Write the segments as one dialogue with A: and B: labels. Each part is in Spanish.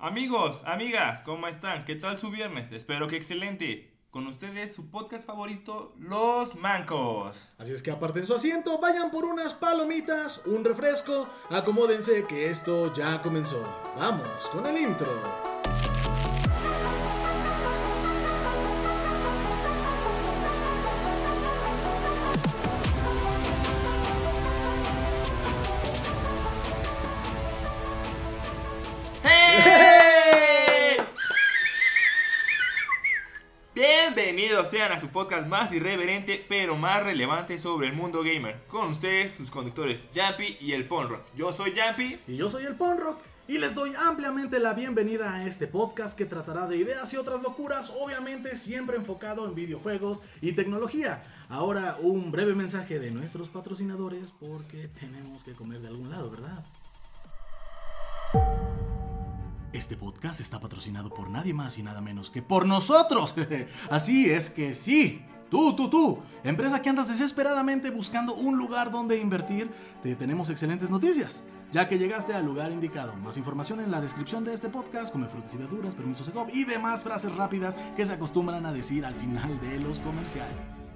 A: Amigos, amigas, ¿cómo están? ¿Qué tal su viernes? Espero que excelente. Con ustedes su podcast favorito, Los Mancos.
B: Así es que aparten su asiento, vayan por unas palomitas, un refresco, acomódense que esto ya comenzó. Vamos con el intro.
A: Su podcast más irreverente pero más relevante sobre el mundo gamer. Con ustedes sus conductores Jumpy y el Ponro. Yo soy Jumpy.
B: Y yo soy el Ponrock y les doy ampliamente la bienvenida a este podcast que tratará de ideas y otras locuras, obviamente siempre enfocado en videojuegos y tecnología. Ahora un breve mensaje de nuestros patrocinadores porque tenemos que comer de algún lado, ¿verdad? Este podcast está patrocinado por nadie más y nada menos que por nosotros. Así es que sí. Tú, tú, tú, empresa que andas desesperadamente buscando un lugar donde invertir, te tenemos excelentes noticias, ya que llegaste al lugar indicado. Más información en la descripción de este podcast, come frutas y verduras, permisos ECOP y demás frases rápidas que se acostumbran a decir al final de los comerciales.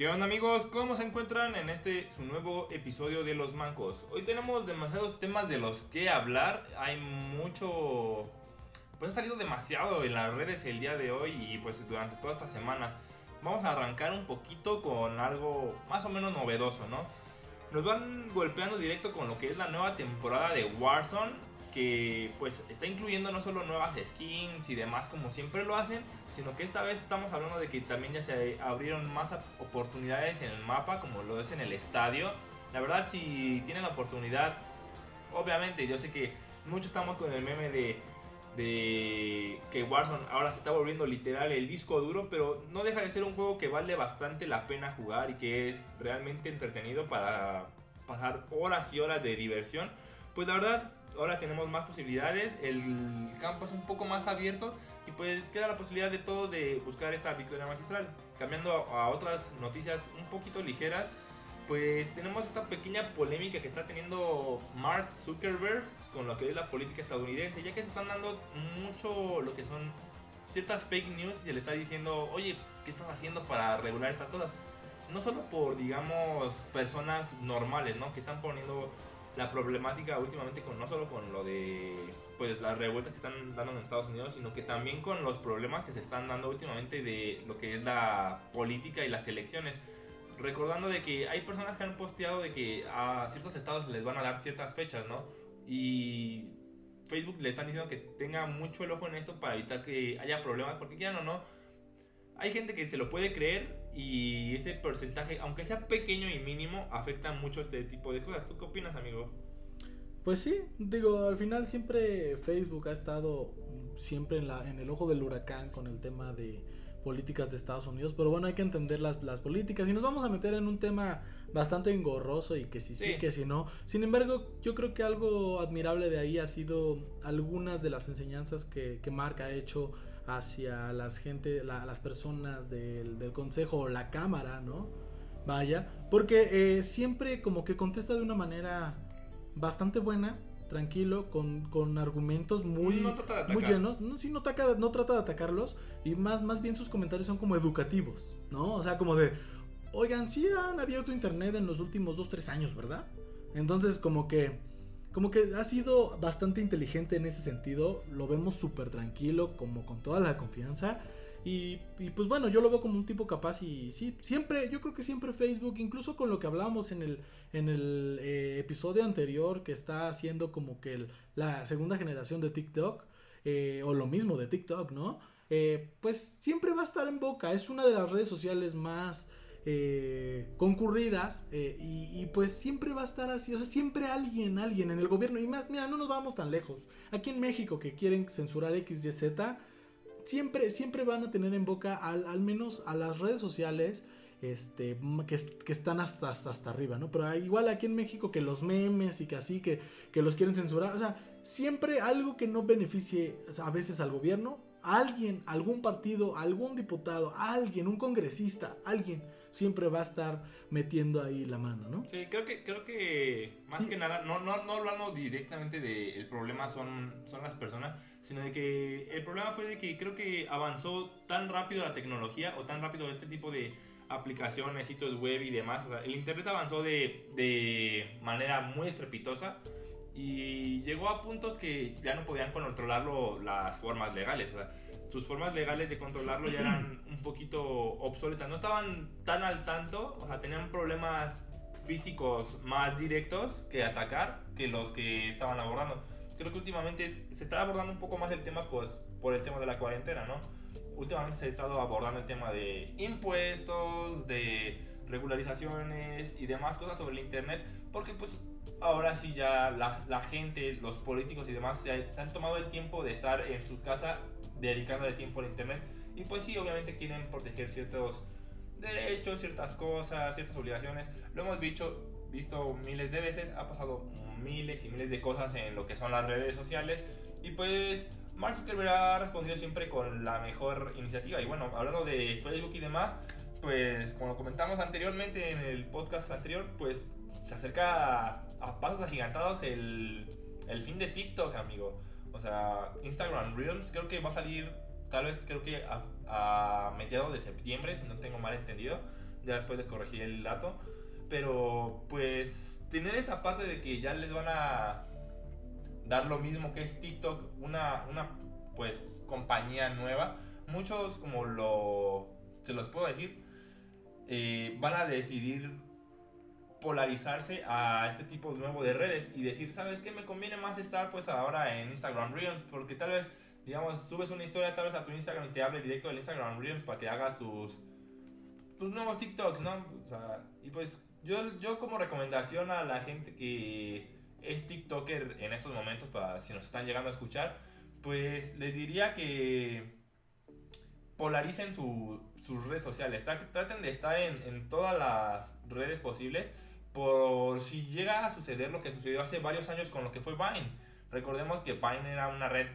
A: ¿Qué onda amigos? ¿Cómo se encuentran en este su nuevo episodio de Los Mancos? Hoy tenemos demasiados temas de los que hablar. Hay mucho... Pues ha salido demasiado en las redes el día de hoy y pues durante toda esta semana. Vamos a arrancar un poquito con algo más o menos novedoso, ¿no? Nos van golpeando directo con lo que es la nueva temporada de Warzone. Que pues está incluyendo no solo nuevas skins y demás como siempre lo hacen, sino que esta vez estamos hablando de que también ya se abrieron más oportunidades en el mapa, como lo es en el estadio. La verdad, si tienen la oportunidad, obviamente, yo sé que muchos estamos con el meme de, de que Warzone ahora se está volviendo literal el disco duro, pero no deja de ser un juego que vale bastante la pena jugar y que es realmente entretenido para pasar horas y horas de diversión. Pues la verdad, ahora tenemos más posibilidades, el campo es un poco más abierto y pues queda la posibilidad de todos de buscar esta victoria magistral. Cambiando a otras noticias un poquito ligeras, pues tenemos esta pequeña polémica que está teniendo Mark Zuckerberg con lo que es la política estadounidense, ya que se están dando mucho lo que son ciertas fake news y se le está diciendo, oye, ¿qué estás haciendo para regular estas cosas? No solo por, digamos, personas normales, ¿no? Que están poniendo la problemática últimamente con no solo con lo de pues las revueltas que están dando en Estados Unidos, sino que también con los problemas que se están dando últimamente de lo que es la política y las elecciones. Recordando de que hay personas que han posteado de que a ciertos estados les van a dar ciertas fechas, ¿no? Y Facebook le están diciendo que tenga mucho el ojo en esto para evitar que haya problemas, porque quieran o no, hay gente que se lo puede creer y ese porcentaje, aunque sea pequeño y mínimo, afecta mucho este tipo de cosas. ¿Tú qué opinas, amigo?
B: Pues sí, digo, al final siempre Facebook ha estado siempre en, la, en el ojo del huracán con el tema de políticas de Estados Unidos, pero bueno, hay que entender las, las políticas y nos vamos a meter en un tema bastante engorroso y que si sí,
A: Sí.
B: que si no. Sin embargo, yo creo que algo admirable de ahí ha sido algunas de las enseñanzas que, que Mark ha hecho hacia las gente, la- las personas del, del consejo o la cámara, ¿no? Vaya, porque eh, siempre como que contesta de una manera bastante buena, tranquilo, con, con argumentos muy,
A: No
B: muy llenos. No, sí, no, ataca- no trata de atacarlos y más, más bien sus comentarios son como educativos, ¿no? O sea, como de, oigan, sí han abierto internet en los últimos 2-3 años, ¿verdad? Entonces como que... Como que ha sido bastante inteligente en ese sentido, lo vemos súper tranquilo, como con toda la confianza. Y, pues bueno, yo lo veo como un tipo capaz y sí, siempre, yo creo que siempre Facebook, incluso con lo que hablábamos en el, en el eh, episodio anterior, que está haciendo como que la segunda generación de TikTok, eh, o lo mismo de TikTok, ¿no? Eh, pues siempre va a estar en boca, es una de las redes sociales más eh, concurridas eh, y, pues siempre va a estar así, o sea, siempre alguien, alguien en el gobierno y más, mira, no nos vamos tan lejos. Aquí en México que quieren censurar XYZ, siempre, siempre van a tener en boca al, al menos a las redes sociales este, que, que, están hasta, hasta, hasta arriba, ¿no? Pero igual aquí en México que los memes y que así, que, que los quieren censurar, o sea, siempre algo que no beneficie a veces al gobierno, alguien, algún partido, algún diputado, alguien, un congresista, alguien siempre va a estar metiendo ahí la mano, ¿no?
A: Sí, creo que, creo que más que nada, no, no, no hablando directamente del problema son, son las personas, sino de que el problema fue de que creo que avanzó tan rápido la tecnología o tan rápido este tipo de aplicaciones, sitios web y demás. el Internet avanzó de, de manera muy estrepitosa y llegó a puntos que ya no podían controlarlo las formas legales. O sea, sus formas legales de controlarlo ya eran un poquito obsoletas. No estaban tan al tanto, o sea, tenían problemas físicos más directos que atacar que los que estaban abordando. Creo que últimamente se está abordando un poco más el tema pues, por el tema de la cuarentena, ¿no? Últimamente se ha estado abordando el tema de impuestos, de regularizaciones y demás cosas sobre el Internet, porque pues ahora sí ya la, la gente, los políticos y demás se, se, han tomado el tiempo de estar en su casa dedicándole tiempo al internet y pues sí, obviamente quieren proteger ciertos derechos, ciertas cosas, ciertas obligaciones. Lo hemos visto, visto miles de veces, ha pasado miles y miles de cosas en lo que son las redes sociales y pues Mark Zuckerberg ha respondido siempre con la mejor iniciativa y bueno, hablando de Facebook y demás, pues como comentamos anteriormente en el podcast anterior, pues se acerca a, pasos agigantados el, el fin de TikTok, amigo. O sea, Instagram Reels creo que va a salir tal vez creo que a, mediados de septiembre, si no tengo mal entendido. Ya después les corregí el dato. Pero pues tener esta parte de que ya les van a dar lo mismo que es TikTok, una, una pues compañía nueva. Muchos como lo se los puedo decir, eh, van a decidir polarizarse a este tipo nuevo de redes y decir, ¿sabes qué? Me conviene más estar pues ahora en Instagram Reels porque tal vez, digamos, subes una historia tal vez a tu Instagram y te hable directo del Instagram Reels para que hagas tus, tus nuevos TikToks, ¿no? O sea, y pues yo, yo como recomendación a la gente que es TikToker en estos momentos, para si nos están llegando a escuchar, pues les diría que polaricen su, sus redes sociales. Traten de estar en, en todas las redes posibles por si llega a suceder lo que sucedió hace varios años con lo que fue Vine. Recordemos que Vine era una red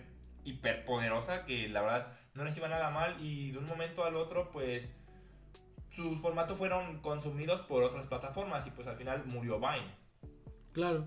A: hiperpoderosa que la verdad no les iba nada mal y de un momento al otro pues sus formatos fueron consumidos por otras plataformas y pues al final murió Vine.
B: Claro.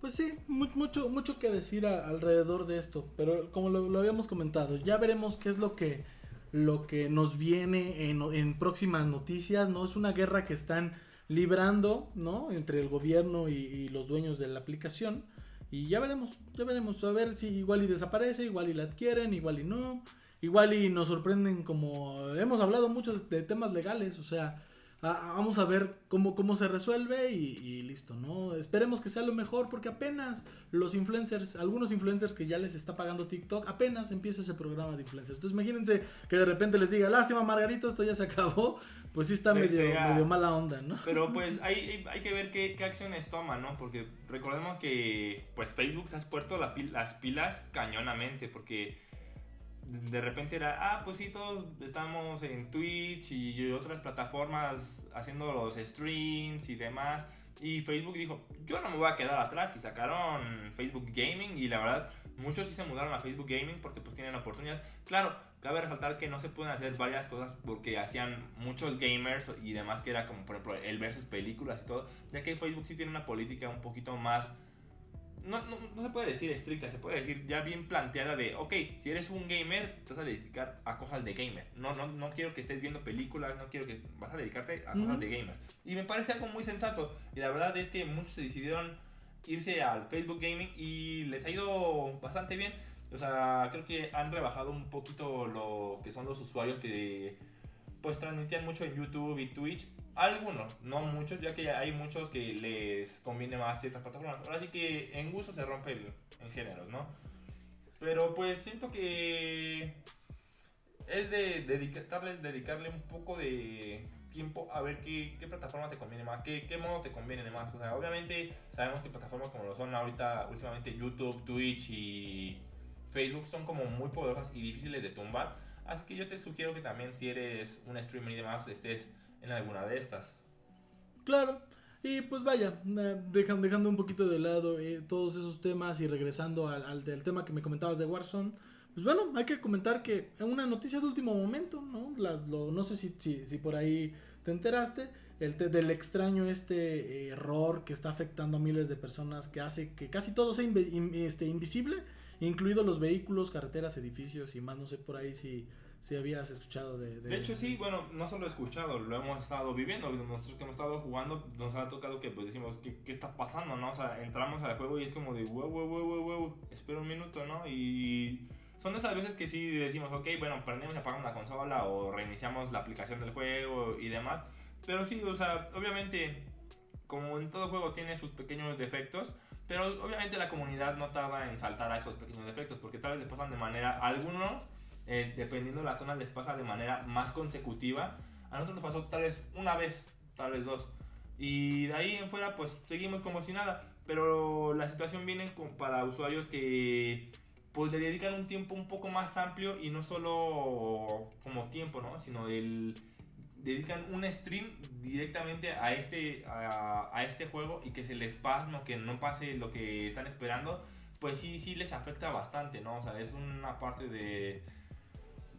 B: Pues sí, mucho, mucho que decir alrededor de esto, pero como lo, habíamos comentado, ya veremos qué es lo que, lo que nos viene en, en próximas noticias, ¿no? Es una guerra que están librando, ¿no? Entre el gobierno y, los dueños de la aplicación. Y ya veremos, ya veremos, a ver si igual y desaparece, igual y la adquieren, igual y no. Igual y nos sorprenden como hemos hablado mucho de temas legales, o sea, vamos a ver cómo, cómo se resuelve y, listo, ¿no? Esperemos que sea lo mejor porque apenas los influencers, algunos influencers que ya les está pagando TikTok, apenas empieza ese programa de influencers. Entonces imagínense que de repente les diga, lástima Margarito, esto ya se acabó, pues sí está medio, medio, mala onda, ¿no?
A: Pero pues hay, hay que ver qué, qué, acciones toma, ¿no? Porque recordemos que pues Facebook se ha puesto las pilas cañonamente porque de repente era, ah, pues sí, todos estamos en Twitch y otras plataformas haciendo los streams y demás. Y Facebook dijo, yo no me voy a quedar atrás y sacaron Facebook Gaming y la verdad muchos sí se mudaron a Facebook Gaming porque pues tienen la oportunidad. Claro, cabe resaltar que no se pueden hacer varias cosas porque hacían muchos gamers y demás que era como por ejemplo el versus películas y todo, ya que Facebook sí tiene una política un poquito más no, no, no, se puede decir estricta, se puede decir ya bien planteada de, ok, si eres un gamer, te vas a dedicar a cosas de gamer. No, no, no quiero que estés viendo películas, no quiero que vas a dedicarte a cosas de gamer. Y me parece algo muy sensato. Y la verdad es que muchos se decidieron irse al Facebook Gaming y les ha ido bastante bien. O sea, creo que han rebajado un poquito lo que son los usuarios que pues transmitían mucho en YouTube y Twitch algunos, no muchos, ya que hay muchos que les conviene más ciertas plataformas. Ahora sí que en gusto se rompe el, en géneros, ¿no? Pero pues siento que es de dedicarles, dedicarle un poco de tiempo a ver qué, qué plataforma te conviene más, qué, qué modo te conviene más. Obviamente sabemos que plataformas como lo son ahorita, últimamente YouTube, Twitch y Facebook son como muy poderosas y difíciles de tumbar. Así que yo te sugiero que también si eres un streamer y demás estés en alguna de estas.
B: Claro. Y pues vaya, eh, dejan, dejando un poquito de lado eh, todos esos temas y regresando al, tema que me comentabas de Warzone. Pues bueno, hay que comentar que una noticia de último momento, ¿no? Las, lo, no sé si, si, por ahí te enteraste, el te, del extraño este error que está afectando a miles de personas que hace que casi todo sea este, invisible, incluidos los vehículos, carreteras, edificios y más, no sé por ahí si, si habías escuchado de,
A: de... De hecho sí, bueno, no solo escuchado, lo hemos estado viviendo, nosotros que hemos estado jugando nos ha tocado que pues decimos, ¿qué, qué está pasando? ¿no? O sea, entramos al juego y es como de, wow, wow, wow, wow, wow, espera un minuto, ¿no? Y son esas veces que sí decimos, ok, bueno, prendemos y apagamos la consola o reiniciamos la aplicación del juego y demás. Pero sí, o sea, obviamente, como en todo juego tiene sus pequeños defectos, pero obviamente la comunidad no tarda en saltar a esos pequeños defectos, porque tal vez les pasan de manera, a algunos, eh, dependiendo de la zona, les pasa de manera más consecutiva. A nosotros nos pasó tal vez una vez, tal vez dos. Y de ahí en fuera, pues seguimos como si nada. Pero la situación viene con, para usuarios que pues le dedican un tiempo un poco más amplio y no solo como tiempo, ¿no? Sino el dedican un stream directamente a este, a, a, este juego y que se les pase, ¿no? que no pase lo que están esperando, pues sí, sí les afecta bastante, ¿no? O sea, es una parte de,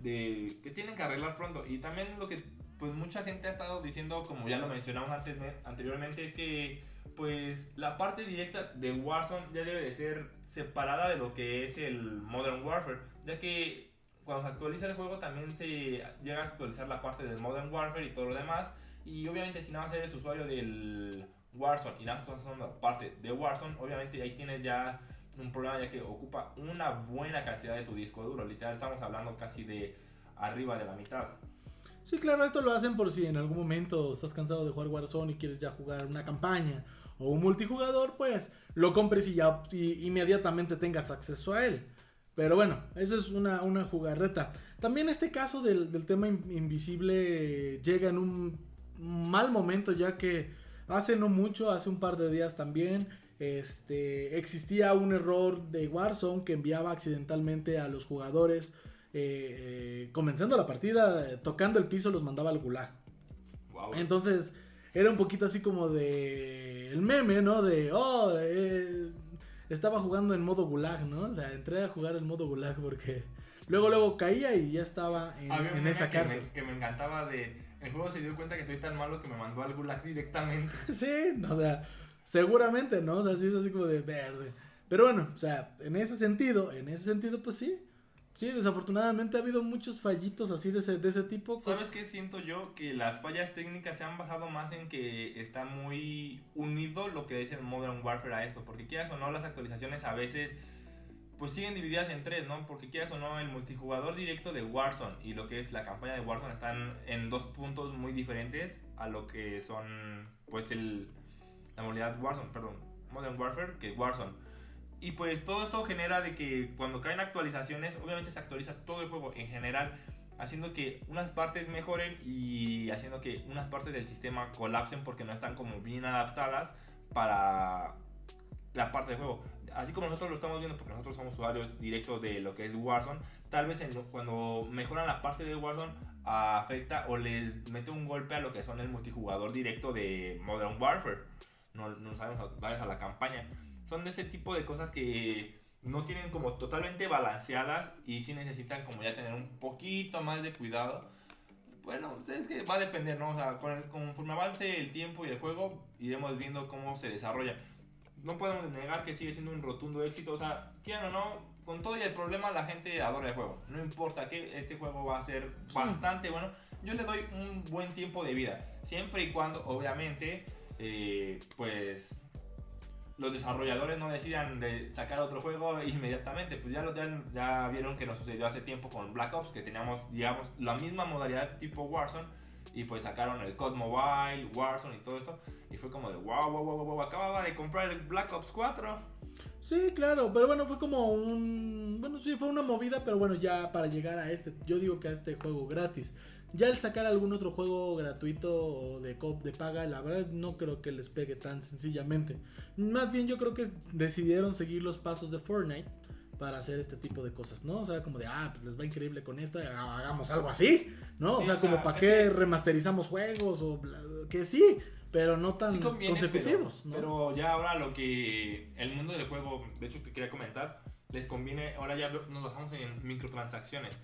A: de que tienen que arreglar pronto. Y también lo que pues mucha gente ha estado diciendo, como ya lo mencionamos antes, anteriormente, es que pues la parte directa de Warzone ya debe de ser separada de lo que es el Modern Warfare, ya que cuando se actualiza el juego también se llega a actualizar la parte del Modern Warfare y todo lo demás. Y obviamente si nada más eres usuario del Warzone y nada más estás usando parte de Warzone, obviamente ahí tienes ya un problema ya que ocupa una buena cantidad de tu disco duro. Literal estamos hablando casi de arriba de la mitad.
B: Sí, claro, esto lo hacen por si en algún momento estás cansado de jugar Warzone y quieres ya jugar una campaña o un multijugador, pues lo compres y ya y inmediatamente tengas acceso a él. Pero bueno, eso es una, una jugarreta. También este caso del, del, tema invisible llega en un mal momento ya que hace no mucho, hace un par de días también, este, existía un error de Warzone que enviaba accidentalmente a los jugadores eh, eh, comenzando la partida, tocando el piso, los mandaba al gulag. Wow. Entonces era un poquito así como de el meme, ¿no? De, oh, eh, estaba jugando en modo gulag, ¿no? O sea, entré a jugar en modo gulag porque luego luego caía y ya estaba en, en esa cárcel.
A: Que me, que me, encantaba de el juego se dio cuenta que soy tan malo que me mandó al gulag directamente.
B: sí, o sea, seguramente, ¿no? O sea, sí es así como de verde. Pero bueno, o sea, en ese sentido, en ese sentido pues sí. Sí, desafortunadamente ha habido muchos fallitos así de ese, de ese tipo.
A: ¿Sabes qué siento yo? Que las fallas técnicas se han bajado más en que está muy unido lo que es el Modern Warfare a esto. Porque quieras o no, las actualizaciones a veces pues siguen divididas en tres, ¿no? Porque quieras o no, el multijugador directo de Warzone y lo que es la campaña de Warzone están en dos puntos muy diferentes a lo que son, pues, el, la modalidad Warzone, perdón, Modern Warfare que Warzone. Y pues todo esto genera de que cuando caen actualizaciones, obviamente se actualiza todo el juego en general, haciendo que unas partes mejoren y haciendo que unas partes del sistema colapsen porque no están como bien adaptadas para la parte del juego. Así como nosotros lo estamos viendo porque nosotros somos usuarios directos de lo que es Warzone, tal vez cuando mejoran la parte de Warzone afecta o les mete un golpe a lo que son el multijugador directo de Modern Warfare. No, no sabemos darles a la campaña son de ese tipo de cosas que no tienen como totalmente balanceadas y sí necesitan como ya tener un poquito más de cuidado. Bueno, es que va a depender, ¿no? O sea, conforme avance el tiempo y el juego, iremos viendo cómo se desarrolla. No podemos negar que sigue siendo un rotundo éxito, o sea, quieran o no, con todo y el problema la gente adora el juego. No importa que este juego va a ser bastante bueno. Yo le doy un buen tiempo de vida, siempre y cuando, obviamente, eh, pues los desarrolladores no decidan de sacar otro juego inmediatamente. Pues ya, lo, ya, vieron que nos sucedió hace tiempo con Black Ops, que teníamos, digamos, la misma modalidad tipo Warzone. Y pues sacaron el COD Mobile, Warzone y todo esto. Y fue como de wow, wow, wow, wow, acababa de comprar el Black Ops 4.
B: Sí, claro, pero bueno, fue como un... Bueno, sí, fue una movida, pero bueno, ya para llegar a este, yo digo que a este juego gratis. Ya el sacar algún otro juego gratuito o de cop de paga, la verdad no creo que les pegue tan sencillamente. Más bien yo creo que decidieron seguir los pasos de Fortnite para hacer este tipo de cosas, ¿no? O sea, como de, ah, pues les va increíble con esto, hagamos algo así, ¿no? Sí, o sea, como para qué que... remasterizamos juegos o que sí, pero no tan
A: Sí conviene,
B: consecutivos,
A: pero,
B: ¿no?
A: pero ya ahora lo que el mundo del juego, de hecho te quería comentar, les conviene, ahora ya nos basamos en microtransacciones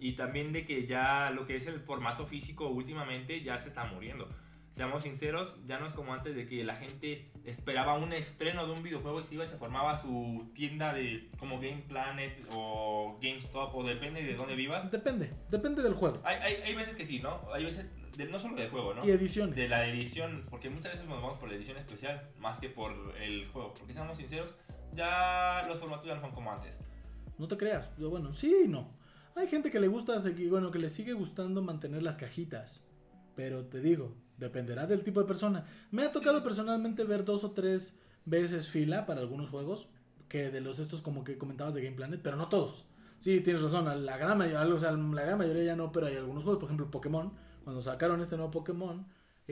A: y también de que ya lo que es el formato físico últimamente ya se está muriendo. Seamos sinceros, ya no es como antes de que la gente esperaba un estreno de un videojuego y se iba y se formaba su tienda de como Game Planet o GameStop o depende de dónde vivas.
B: Depende, depende del juego.
A: Hay, hay, hay veces que sí, ¿no? Hay veces, de- no solo del juego, ¿no?
B: Y ediciones.
A: de la edición, porque muchas veces nos vamos por la edición especial más que por el juego, porque seamos sinceros, ya los formatos ya no son como antes.
B: No te creas. Bueno, sí y no. Hay gente que le gusta seguir, bueno, que le sigue gustando mantener las cajitas. Pero te digo, dependerá del tipo de persona. Me ha tocado
A: Sí.
B: personalmente ver dos o tres veces fila para algunos juegos. Que de los estos como que comentabas de Game Planet, pero no todos. Sí, tienes razón, la gran mayoría, o sea, la gran mayoría ya no, pero hay algunos juegos, por ejemplo Pokémon, cuando sacaron este nuevo Pokémon,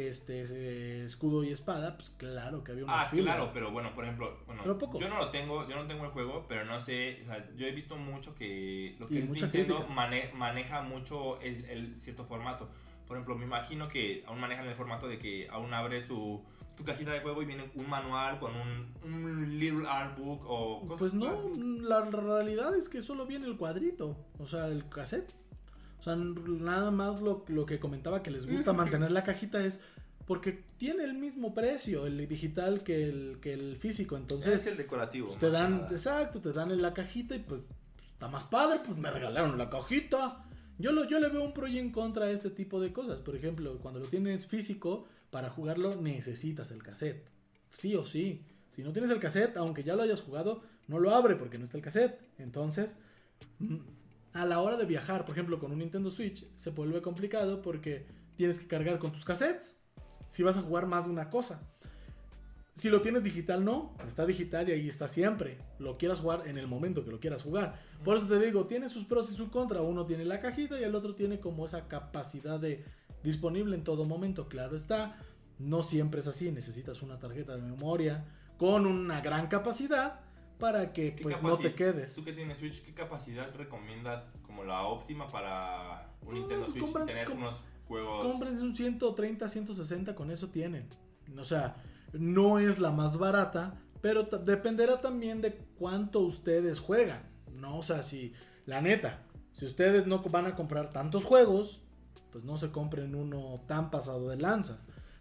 B: este escudo y espada, pues claro que había una
A: Ah,
B: fila.
A: claro, pero bueno, por ejemplo, bueno, yo no lo tengo, yo no tengo el juego, pero no sé, o sea, yo he visto mucho que lo que
B: Y
A: es Nintendo mane- maneja mucho el, el cierto formato. Por ejemplo, me imagino que aún manejan el formato de que aún abres tu, tu cajita de juego y viene un manual con un, un little art book o cosas
B: Pues no,
A: cosas-
B: la realidad es que solo viene el cuadrito, o sea, el cassette. O sea, nada más lo, lo que comentaba que les gusta mantener la cajita es porque tiene el mismo precio el digital que el, que el físico. Entonces,
A: es el decorativo.
B: pues, te dan,
A: nada.
B: exacto, te dan en la cajita y pues está más padre, pues me regalaron la cajita. Yo, lo, yo le veo un pro y en contra a este tipo de cosas. Por ejemplo, cuando lo tienes físico, para jugarlo necesitas el cassette. Sí o sí. Si no tienes el cassette, aunque ya lo hayas jugado, no lo abre porque no está el cassette. Entonces, mm, a la hora de viajar, por ejemplo, con un Nintendo Switch, se vuelve complicado porque tienes que cargar con tus cassettes. Si vas a jugar más de una cosa. Si lo tienes digital, no. Está digital y ahí está siempre. Lo quieras jugar en el momento que lo quieras jugar. Por eso te digo, tiene sus pros y sus contras. Uno tiene la cajita y el otro tiene como esa capacidad de disponible en todo momento. Claro está, no siempre es así. Necesitas una tarjeta de memoria con una gran capacidad para que
A: ¿Qué
B: pues no te quedes.
A: Tú que tienes Switch, ¿qué capacidad recomiendas como la óptima para un
B: No,
A: Nintendo
B: pues
A: Switch y
B: compran-
A: tener unos juegos?
B: Cómprense un 130, 160, con eso tienen. O sea, no es la más barata, pero dependerá también de cuánto ustedes juegan. No, o sea, si la neta, si ustedes no van a comprar tantos juegos, pues no se compren uno tan pasado de lanza.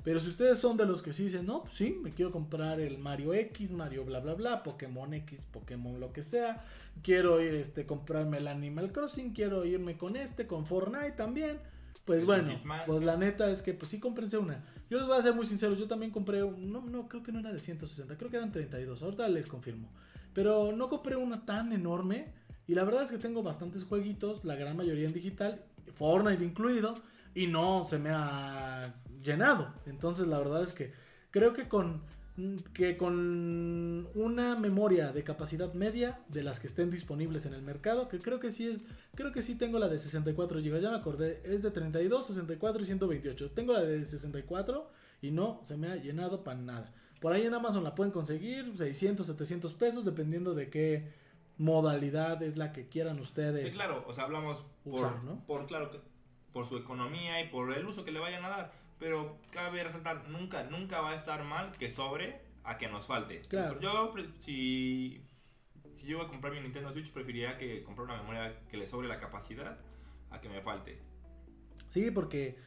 B: Pero si ustedes son de los que sí dicen, no, pues sí, me quiero comprar el Mario X, Mario bla bla bla, Pokémon X, Pokémon lo que sea, quiero este comprarme el Animal Crossing, quiero irme con este, con Fortnite también. Pues bueno,
A: Hitman.
B: pues la neta es que pues sí cómprense una. Yo les voy a ser muy sincero, yo también compré, un- no, no, creo que no era de 160, creo que eran 32, ahorita les confirmo. Pero no compré una tan enorme y la verdad es que tengo bastantes jueguitos, la gran mayoría en digital, Fortnite incluido, y no se me ha llenado. Entonces la verdad es que creo que con que con una memoria de capacidad media de las que estén disponibles en el mercado, que creo que sí es, creo que sí tengo la de 64 GB, ya me acordé, es de 32, 64 y 128. Tengo la de 64 y no se me ha llenado para nada. Por ahí en Amazon la pueden conseguir 600, 700 pesos dependiendo de qué modalidad es la que quieran
A: Sí,
B: ustedes.
A: claro, o sea, hablamos por,
B: Usar, ¿no?
A: por claro, por su economía y por el uso que le vayan a dar. Pero cabe resaltar, nunca, nunca va a estar mal que sobre a que nos falte.
B: Claro.
A: Yo, si, si yo voy a comprar mi Nintendo Switch, preferiría que comprar una memoria que le sobre la capacidad a que me falte.
B: Sí, porque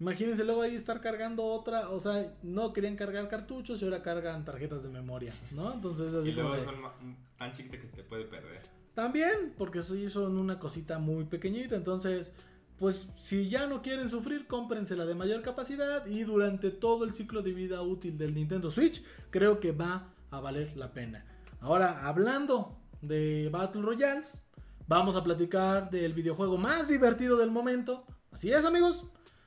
B: imagínense luego ahí estar cargando otra, o sea, no querían cargar cartuchos y ahora cargan tarjetas de memoria, ¿no? Entonces así
A: y
B: como
A: luego
B: de-
A: son ma- tan chiquitas que se te puede perder.
B: También, porque sí son una cosita muy pequeñita, entonces, pues si ya no quieren sufrir, cómprense la de mayor capacidad y durante todo el ciclo de vida útil del Nintendo Switch, creo que va a valer la pena. Ahora, hablando de Battle Royales, vamos a platicar del videojuego más divertido del momento. Así es, amigos.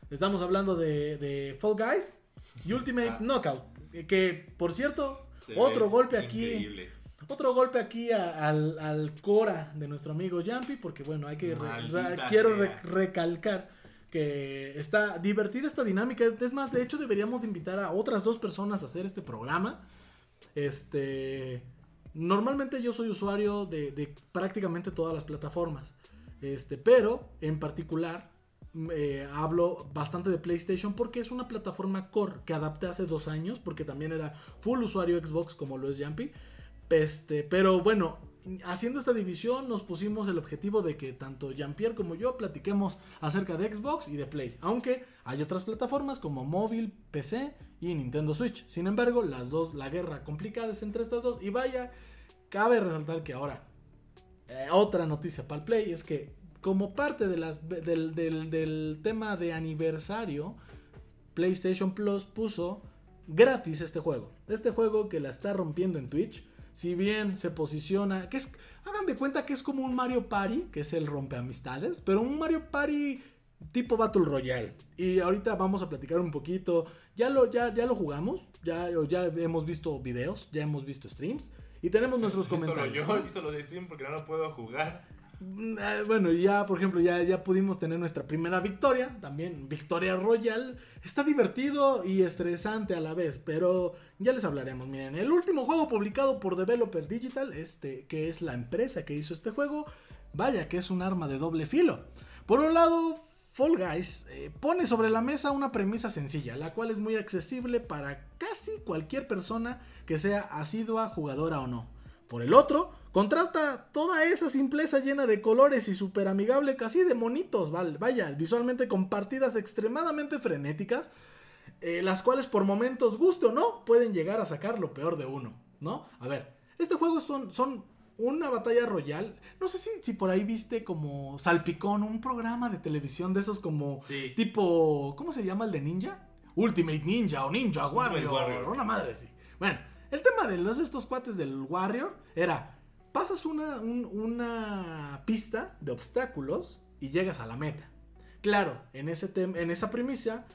B: Estamos hablando de, de Fall Guys y Ultimate
A: Ah.
B: Knockout. Que, por cierto,
A: Se
B: otro golpe aquí. Otro golpe aquí a- al, al Cora de nuestro amigo Jumpy, porque bueno, hay que re-
A: Maldita
B: re- quiero re- recalcar que está divertida esta dinámica. Es más, de hecho deberíamos de invitar a otras dos personas a hacer este programa. Este, normalmente yo soy usuario de, de prácticamente todas las plataformas, este, pero en particular eh, hablo bastante de PlayStation porque es una plataforma core que adapté hace dos años porque también era full usuario Xbox como lo es Jumpy. Este, pero bueno, haciendo esta división nos pusimos el objetivo de que tanto Jean-Pierre como yo platiquemos acerca de Xbox y de Play, aunque hay otras plataformas como móvil, PC y Nintendo Switch. Sin embargo, las dos, la guerra complicada es entre estas dos y vaya, cabe resaltar que ahora eh, otra noticia para el Play es que como parte del tema de aniversario, PlayStation Plus puso gratis este juego. Este juego que la está rompiendo en Twitch si bien se posiciona, que es, hagan de cuenta que es como un Mario Party, que es el rompeamistades, pero un Mario Party tipo Battle Royale. Y ahorita vamos a platicar un poquito, ya lo, ya, ya lo jugamos, ya, ya hemos visto videos, ya hemos visto streams y tenemos nuestros comentarios.
A: yo he visto los de stream porque no lo puedo jugar.
B: Mm, eh, bueno, ya, por ejemplo, ya, ya pudimos tener nuestra primera victoria. También victoria royal. Está divertido y estresante a la vez, pero ya les hablaremos. Miren, el último juego publicado por Developer Digital, este, que es la empresa que hizo este juego, vaya que es un arma de doble filo. Por un lado, Fall Guys eh, pone sobre la mesa una premisa sencilla, la cual es muy accesible para casi cualquier persona que sea asidua, jugadora o no. Por el otro, Contrasta toda esa simpleza llena de colores y súper amigable, casi de monitos, vaya, visualmente con partidas extremadamente frenéticas, eh, las cuales por momentos, guste o no, pueden llegar a sacar lo peor de uno, ¿no? A ver, este juego son, son una batalla royal. No sé si, si por ahí viste como Salpicón, un programa de televisión de esos como tipo, ¿cómo se llama el de Ninja? Ultimate Ninja o Ninja Warrior, Warrior. una madre sí. Bueno, el tema de los estos cuates del Warrior era pasas una, una pista de obstáculos y llegas a la meta. Claro, en, ese en esa premisa,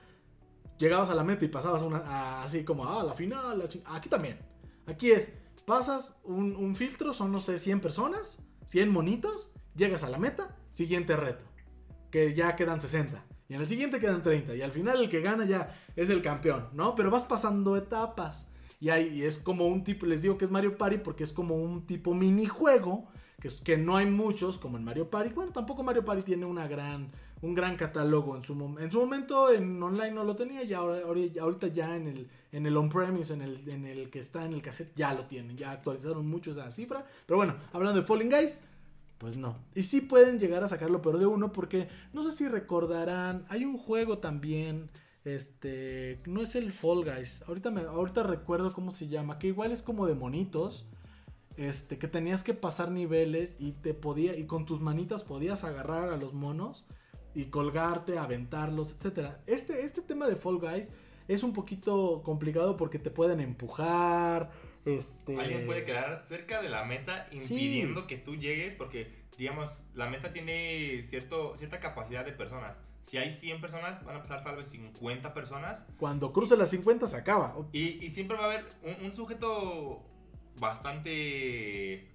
B: llegabas a la meta y pasabas una, así como, a ah, la final, aquí también. Aquí es, pasas un, un, filtro, son no sé, 100 personas, 100 monitos, llegas a la meta, siguiente reto, que ya quedan 60. Y en el siguiente quedan 30. Y al final el que gana ya es el campeón, ¿no? Pero vas pasando etapas. Y, hay, es como un tipo, les digo que es Mario Party porque es como un tipo minijuego, que, es, que no hay muchos como en Mario Party. Bueno, tampoco Mario Party tiene una gran, un gran catálogo en su, en su momento, en online no lo tenía y ahora, ahorita ya en el, en el on-premise, en el, en el que está en el cassette, ya lo tienen, ya actualizaron mucho esa cifra. Pero bueno, hablando de Falling Guys, pues no. Y sí pueden llegar a sacarlo peor de uno porque no sé si recordarán, hay un juego también este, no es el Fall Guys. Ahorita, me, ahorita recuerdo cómo se llama. Que igual es como de monitos. Este, que tenías que pasar niveles y te podía. Y con tus manitas podías agarrar a los monos. Y colgarte, aventarlos, etc. Este, este tema de Fall Guys es un poquito complicado porque te pueden empujar. Este...
A: Alguien puede quedar cerca de la meta impidiendo que tú llegues porque, digamos, la meta tiene cierto, cierta capacidad de personas si hay 100 personas, van a pasar tal vez 50 personas.
B: Cuando cruce las 50 se acaba.
A: Y, y siempre va a haber un, sujeto bastante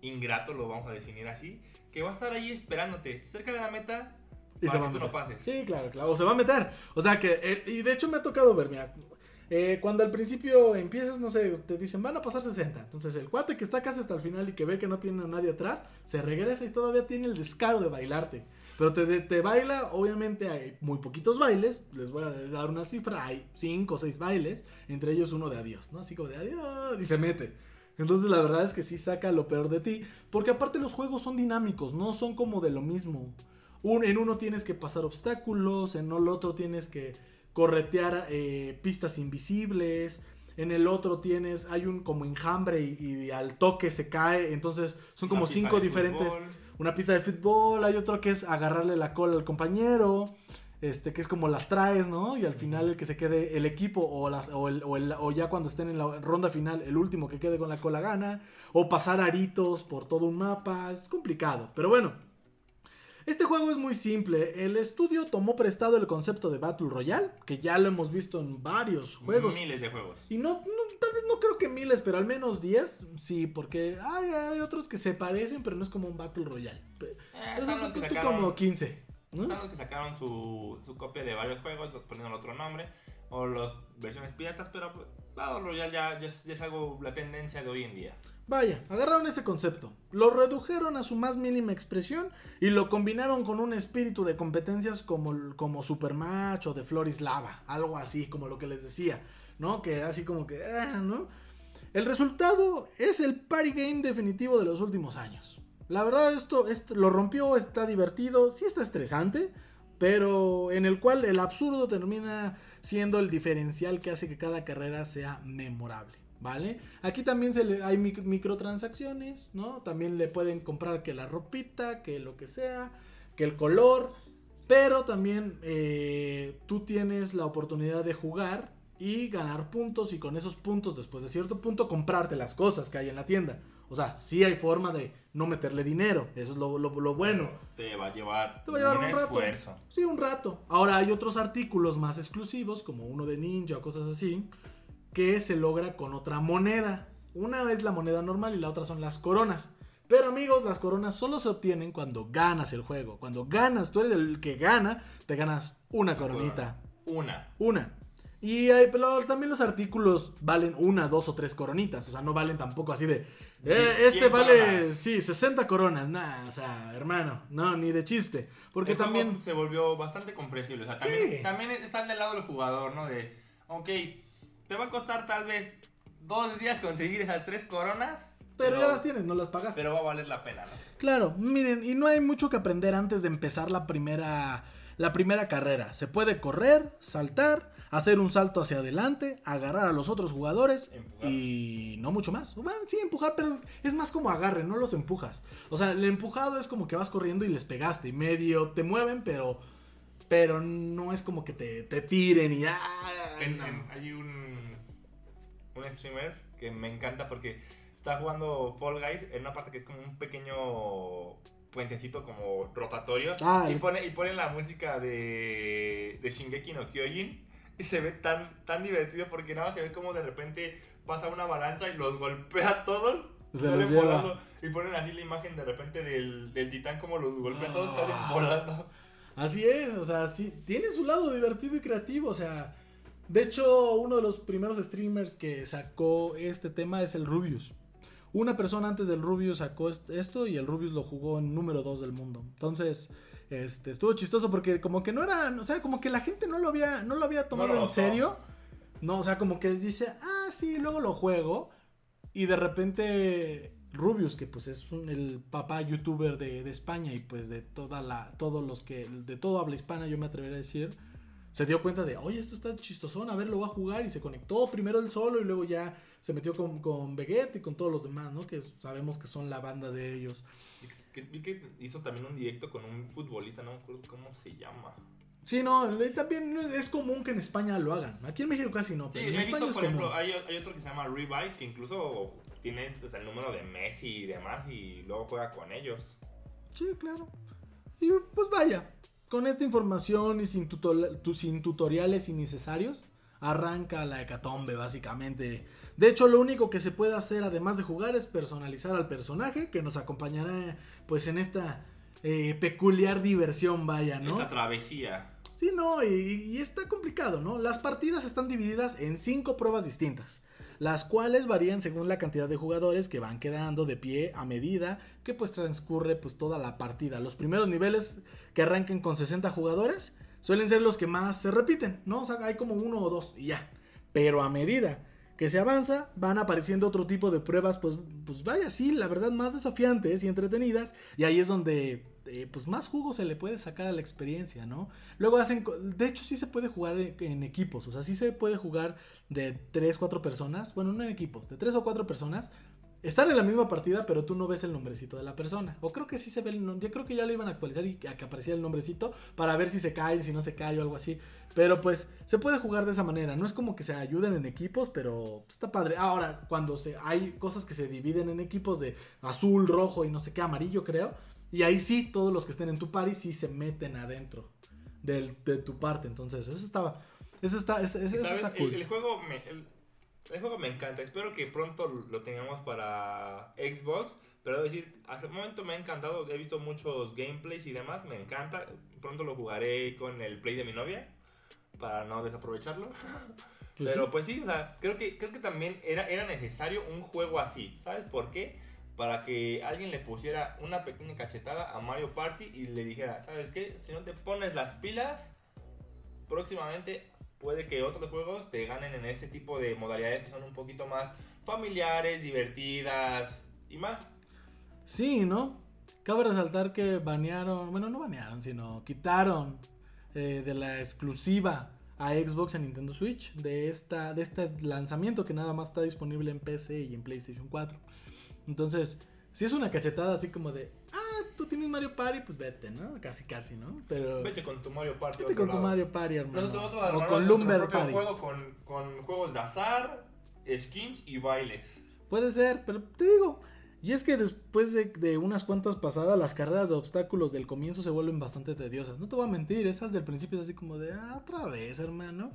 A: ingrato, lo vamos a definir así, que va a estar ahí esperándote cerca de la meta y para que tú no pases.
B: Sí, claro, claro. O se va a meter. O sea que, eh, y de hecho me ha tocado ver, mira, eh, cuando al principio empiezas, no sé, te dicen van a pasar 60. Entonces el cuate que está casi hasta el final y que ve que no tiene a nadie atrás, se regresa y todavía tiene el descaro de bailarte. Pero te, te baila, obviamente hay muy poquitos bailes. Les voy a dar una cifra. Hay 5 o 6 bailes. Entre ellos uno de adiós, ¿no? Así como de adiós. Y se mete. Entonces la verdad es que sí saca lo peor de ti. Porque aparte los juegos son dinámicos. No son como de lo mismo. en uno tienes que pasar obstáculos. En el otro tienes que corretear eh, pistas invisibles. En el otro tienes, hay un como enjambre y, al toque se cae. Entonces son como cinco diferentes una pista de fútbol, hay otro que es agarrarle la cola al compañero, este, que es como las traes, ¿no? Y al final el que se quede el equipo o, las, o, el, o, o ya cuando estén en la ronda final, el último que quede con la cola gana, o pasar aritos por todo un mapa, es complicado, pero bueno. Este juego es muy simple. El estudio tomó prestado el concepto de Battle Royale, que ya lo hemos visto en varios juegos.
A: Miles de juegos.
B: Y no, tal vez no creo que miles, pero al menos 10, sí, porque hay, otros que se parecen, pero no es como un Battle Royale. Eh,
A: son que como 15. Son los que sacaron su, su copia de varios juegos, poniendo otro nombre, o las versiones piratas, pero pues, Battle Royale ya, ya, es, algo, la tendencia de hoy en día.
B: Vaya, agarraron ese concepto, lo redujeron a su más mínima expresión y lo combinaron con un espíritu de competencias como, como Supermatch o de Florislava, algo así, como lo que les decía, ¿no? Que así como que, ah, ¿no? El resultado es el party game definitivo de los últimos años. La verdad, esto, esto lo rompió, está divertido, sí está estresante, pero en el cual el absurdo termina siendo el diferencial que hace que cada carrera sea memorable. ¿Vale? Aquí también se le, hay microtransacciones, ¿no? También le pueden comprar que la ropita, que lo que sea, que el color. Pero también eh, tú tienes la oportunidad de jugar y ganar puntos y con esos puntos después de cierto punto comprarte las cosas que hay en la tienda. O sea, sí hay forma de no meterle dinero. Eso es lo, lo, bueno.
A: Te va a llevar,
B: Te va a llevar un, rato. Sí, un rato. Ahora hay otros artículos más exclusivos, como uno de ninja o cosas así, que se logra con otra moneda. Una es la moneda normal y la otra son las coronas. Pero amigos, las coronas solo se obtienen cuando ganas el juego. Cuando ganas, tú eres el que gana, te ganas una coronita.
A: Una.
B: Una. Y hay, pero también los artículos valen una, dos o tres coronitas. O sea, no valen tampoco así de. Eh, este vale, sí, 60 coronas. Nah, o sea, hermano, no, ni de chiste. Porque también.
A: Se volvió bastante comprensible. O sea, también, también están del lado del jugador, ¿no? De, ok, te va a costar tal vez dos días conseguir esas tres coronas.
B: Pero, ya las tienes, no las pagaste.
A: Pero va a valer la pena, ¿no?
B: Claro, miren, y no hay mucho que aprender antes de empezar la primera, la primera carrera. Se puede correr, saltar, hacer un salto hacia adelante, agarrar a los otros jugadores y no mucho más. Bueno, sí, empujar, pero es más como agarre, no los empujas. O sea, el empujado es como que vas corriendo y les pegaste. Y medio te mueven, pero pero no es como que te, te tiren y... Ah,
A: hay un, un streamer que me encanta porque está jugando Fall Guys en una parte que es como un pequeño puentecito como rotatorio ah, y, pone, y pone la música de, de Shingeki no Kyojin y se ve tan, tan divertido porque nada se ve como de repente pasa una balanza y los golpea a todos. Se los y ponen así la imagen de repente del, del titán como los golpea a todos salen ah. volando.
B: Así es, o sea, sí, tiene su lado divertido y creativo, o sea, de hecho, uno de los primeros streamers que sacó este tema es el Rubius. Una persona antes del Rubius sacó esto y el Rubius lo jugó en número 2 del mundo. Entonces, este, estuvo chistoso porque como que no era, o sea, como que la gente no lo había, no lo había tomado en serio. No, o sea, como que dice, ah, sí, luego lo juego. Y de repente Rubius, que pues es el papá youtuber de, España y pues de toda la, todos los que, de todo habla hispana yo me atrevería a decir, se dio cuenta de, oye, esto está chistosón, a ver, lo va a jugar y se conectó primero él solo y luego ya se metió con, con Vegeta y con todos los demás, ¿no? Que sabemos que son la banda de ellos.
A: Vi que hizo también un directo con un futbolista, no me acuerdo cómo se llama.
B: Sí, no, también es común que en España lo hagan. Aquí en México casi no,
A: pero en España es por ejemplo, hay, hay, otro que se llama Revive, que incluso tiene hasta el número de Messi y demás, y luego juega con ellos.
B: Sí, claro. Y pues vaya, con esta información y sin, sin tutoriales innecesarios, arranca la hecatombe, básicamente. De hecho, lo único que se puede hacer, además de jugar, es personalizar al personaje, que nos acompañará, pues, en esta eh, peculiar diversión, vaya, ¿no?
A: Esta travesía.
B: Sí, no, y, está complicado, ¿no? Las partidas están divididas en cinco pruebas distintas, las cuales varían según la cantidad de jugadores que van quedando de pie a medida que pues transcurre pues toda la partida. Los primeros niveles que arranquen con 60 jugadores suelen ser los que más se repiten, ¿no? O sea, hay como uno o dos y ya. Pero a medida que se avanza, van apareciendo otro tipo de pruebas, pues, pues vaya, sí, la verdad, más desafiantes y entretenidas. Y ahí es donde eh, pues más jugo se le puede sacar a la experiencia, ¿no? Luego hacen, de hecho sí se puede jugar en, equipos, o sea, sí se puede jugar de 3, 4 personas, bueno, no en equipos, de 3 o 4 personas, están en la misma partida, pero tú no ves el nombrecito de la persona. O creo que sí se ve el Yo creo que ya lo iban a actualizar y que aparecía el nombrecito para ver si se cae, si no se cae o algo así. Pero pues se puede jugar de esa manera. No es como que se ayuden en equipos, pero está padre. Ahora, cuando se, hay cosas que se dividen en equipos de azul, rojo y no sé qué, amarillo, creo y ahí sí, todos los que estén en tu party sí se meten adentro de tu parte. Entonces, eso estaba. Eso está, eso, está cool.
A: El, juego me, el, juego me encanta. Espero que pronto lo tengamos para Xbox. Pero decir, hace un momento me ha encantado. He visto muchos gameplays y demás. Me encanta. Pronto lo jugaré con el play de mi novia. para no desaprovecharlo.
B: Pues
A: Pero
B: sí.
A: pues sí, o sea, creo que, creo que también era, era necesario un juego así. ¿Sabes por qué? Para que alguien le pusiera una pequeña cachetada a Mario Party y le dijera, ¿sabes qué? Si no te pones las pilas, próximamente puede que otros juegos te ganen en ese tipo de modalidades que son un poquito más familiares, divertidas y más.
B: Sí, ¿no? Cabe resaltar que banearon, bueno, no banearon, sino quitaron eh, de la exclusiva a Xbox y Nintendo Switch de, esta, de este lanzamiento que nada más está disponible en PC y en PlayStation 4. Entonces, si es una cachetada así como de, ah, tú tienes Mario Party, pues vete, ¿no? Casi, casi, ¿no? Pero
A: Vete con tu Mario Party.
B: vete con tu. Mario Party, hermano.
A: Nosotros,
B: o con Lumber Party.
A: juego con, con juegos de azar, skins y bailes.
B: Puede ser, pero te digo. Y es que después de, de unas cuantas pasadas, las carreras de obstáculos del comienzo se vuelven bastante tediosas. No te voy a mentir, esas del principio es así como de, ah, otra vez, hermano.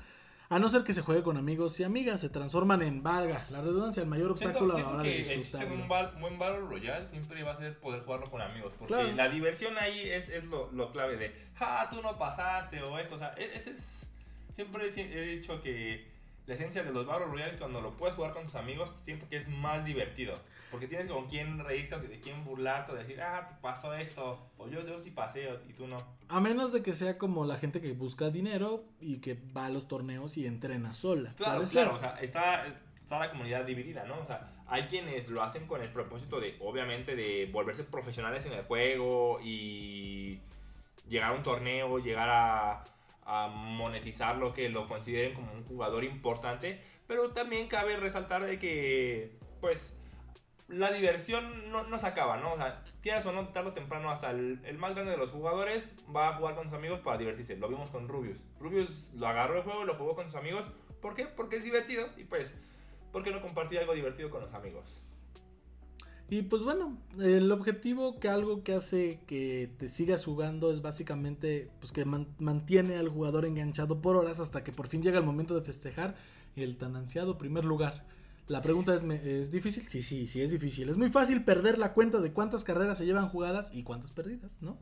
B: A no ser que se juegue con amigos y amigas, se transforman en, valga, la redundancia, el mayor
A: Siento,
B: obstáculo a la hora
A: que
B: de disfrutarlo.
A: un val- buen Battle Royale siempre va a ser poder jugarlo con amigos. Porque
B: Claro.
A: la diversión ahí es, es lo, lo clave de, ah, tú no pasaste o esto. O sea, e- ese es. Siempre he dicho que la esencia de los Battle Royale, cuando lo puedes jugar con tus amigos, siento que es más divertido. Porque tienes con quién reírte o de quién burlarte o decir, ah, te pasó esto. O yo, yo sí pasé y tú no.
B: A menos de que sea como la gente que busca dinero y que va a los torneos y entrena sola.
A: Claro, claro, o sea, está, está la comunidad dividida, ¿no? O sea, hay quienes lo hacen con el propósito de, obviamente, de volverse profesionales en el juego y llegar a un torneo, llegar a, a monetizar lo que lo consideren como un jugador importante, pero también cabe resaltar de que, pues, la diversión no, no se acaba, ¿no? O sea, quieras o no, tarde o temprano, hasta el, más grande de los jugadores va a jugar con sus amigos para divertirse. Lo vimos con Rubius. Rubius lo agarró el juego lo jugó con sus amigos. ¿Por qué? Porque es divertido y pues, ¿por qué no compartir algo divertido con los amigos?
B: Y pues bueno, el objetivo que algo que hace que te sigas jugando es básicamente pues que man- mantiene al jugador enganchado por horas hasta que por fin llega el momento de festejar el tan ansiado primer lugar. La pregunta es, ¿me- ¿es difícil? Sí, sí, sí es difícil. Es muy fácil perder la cuenta de cuántas carreras se llevan jugadas y cuántas perdidas, ¿no?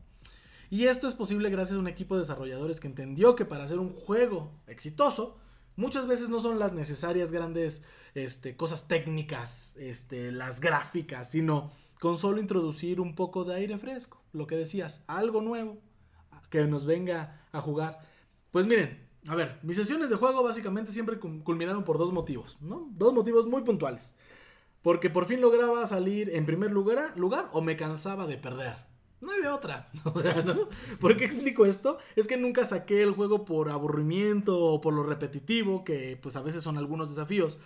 B: Y esto es posible gracias a un equipo de desarrolladores que entendió que para hacer un juego exitoso, muchas veces no son las necesarias grandes este, cosas técnicas, este, las gráficas, sino con solo introducir un poco de aire fresco, lo que decías, algo nuevo que nos venga a jugar. Pues miren, a ver, mis sesiones de juego básicamente siempre culminaron por dos motivos, ¿no? Dos motivos muy puntuales. Porque por fin lograba salir en primer lugar, lugar o me cansaba de perder. No hay de otra. O sea, ¿no? ¿Por qué explico esto? Es que nunca saqué el juego por aburrimiento o por lo repetitivo, que pues a veces son algunos desafíos.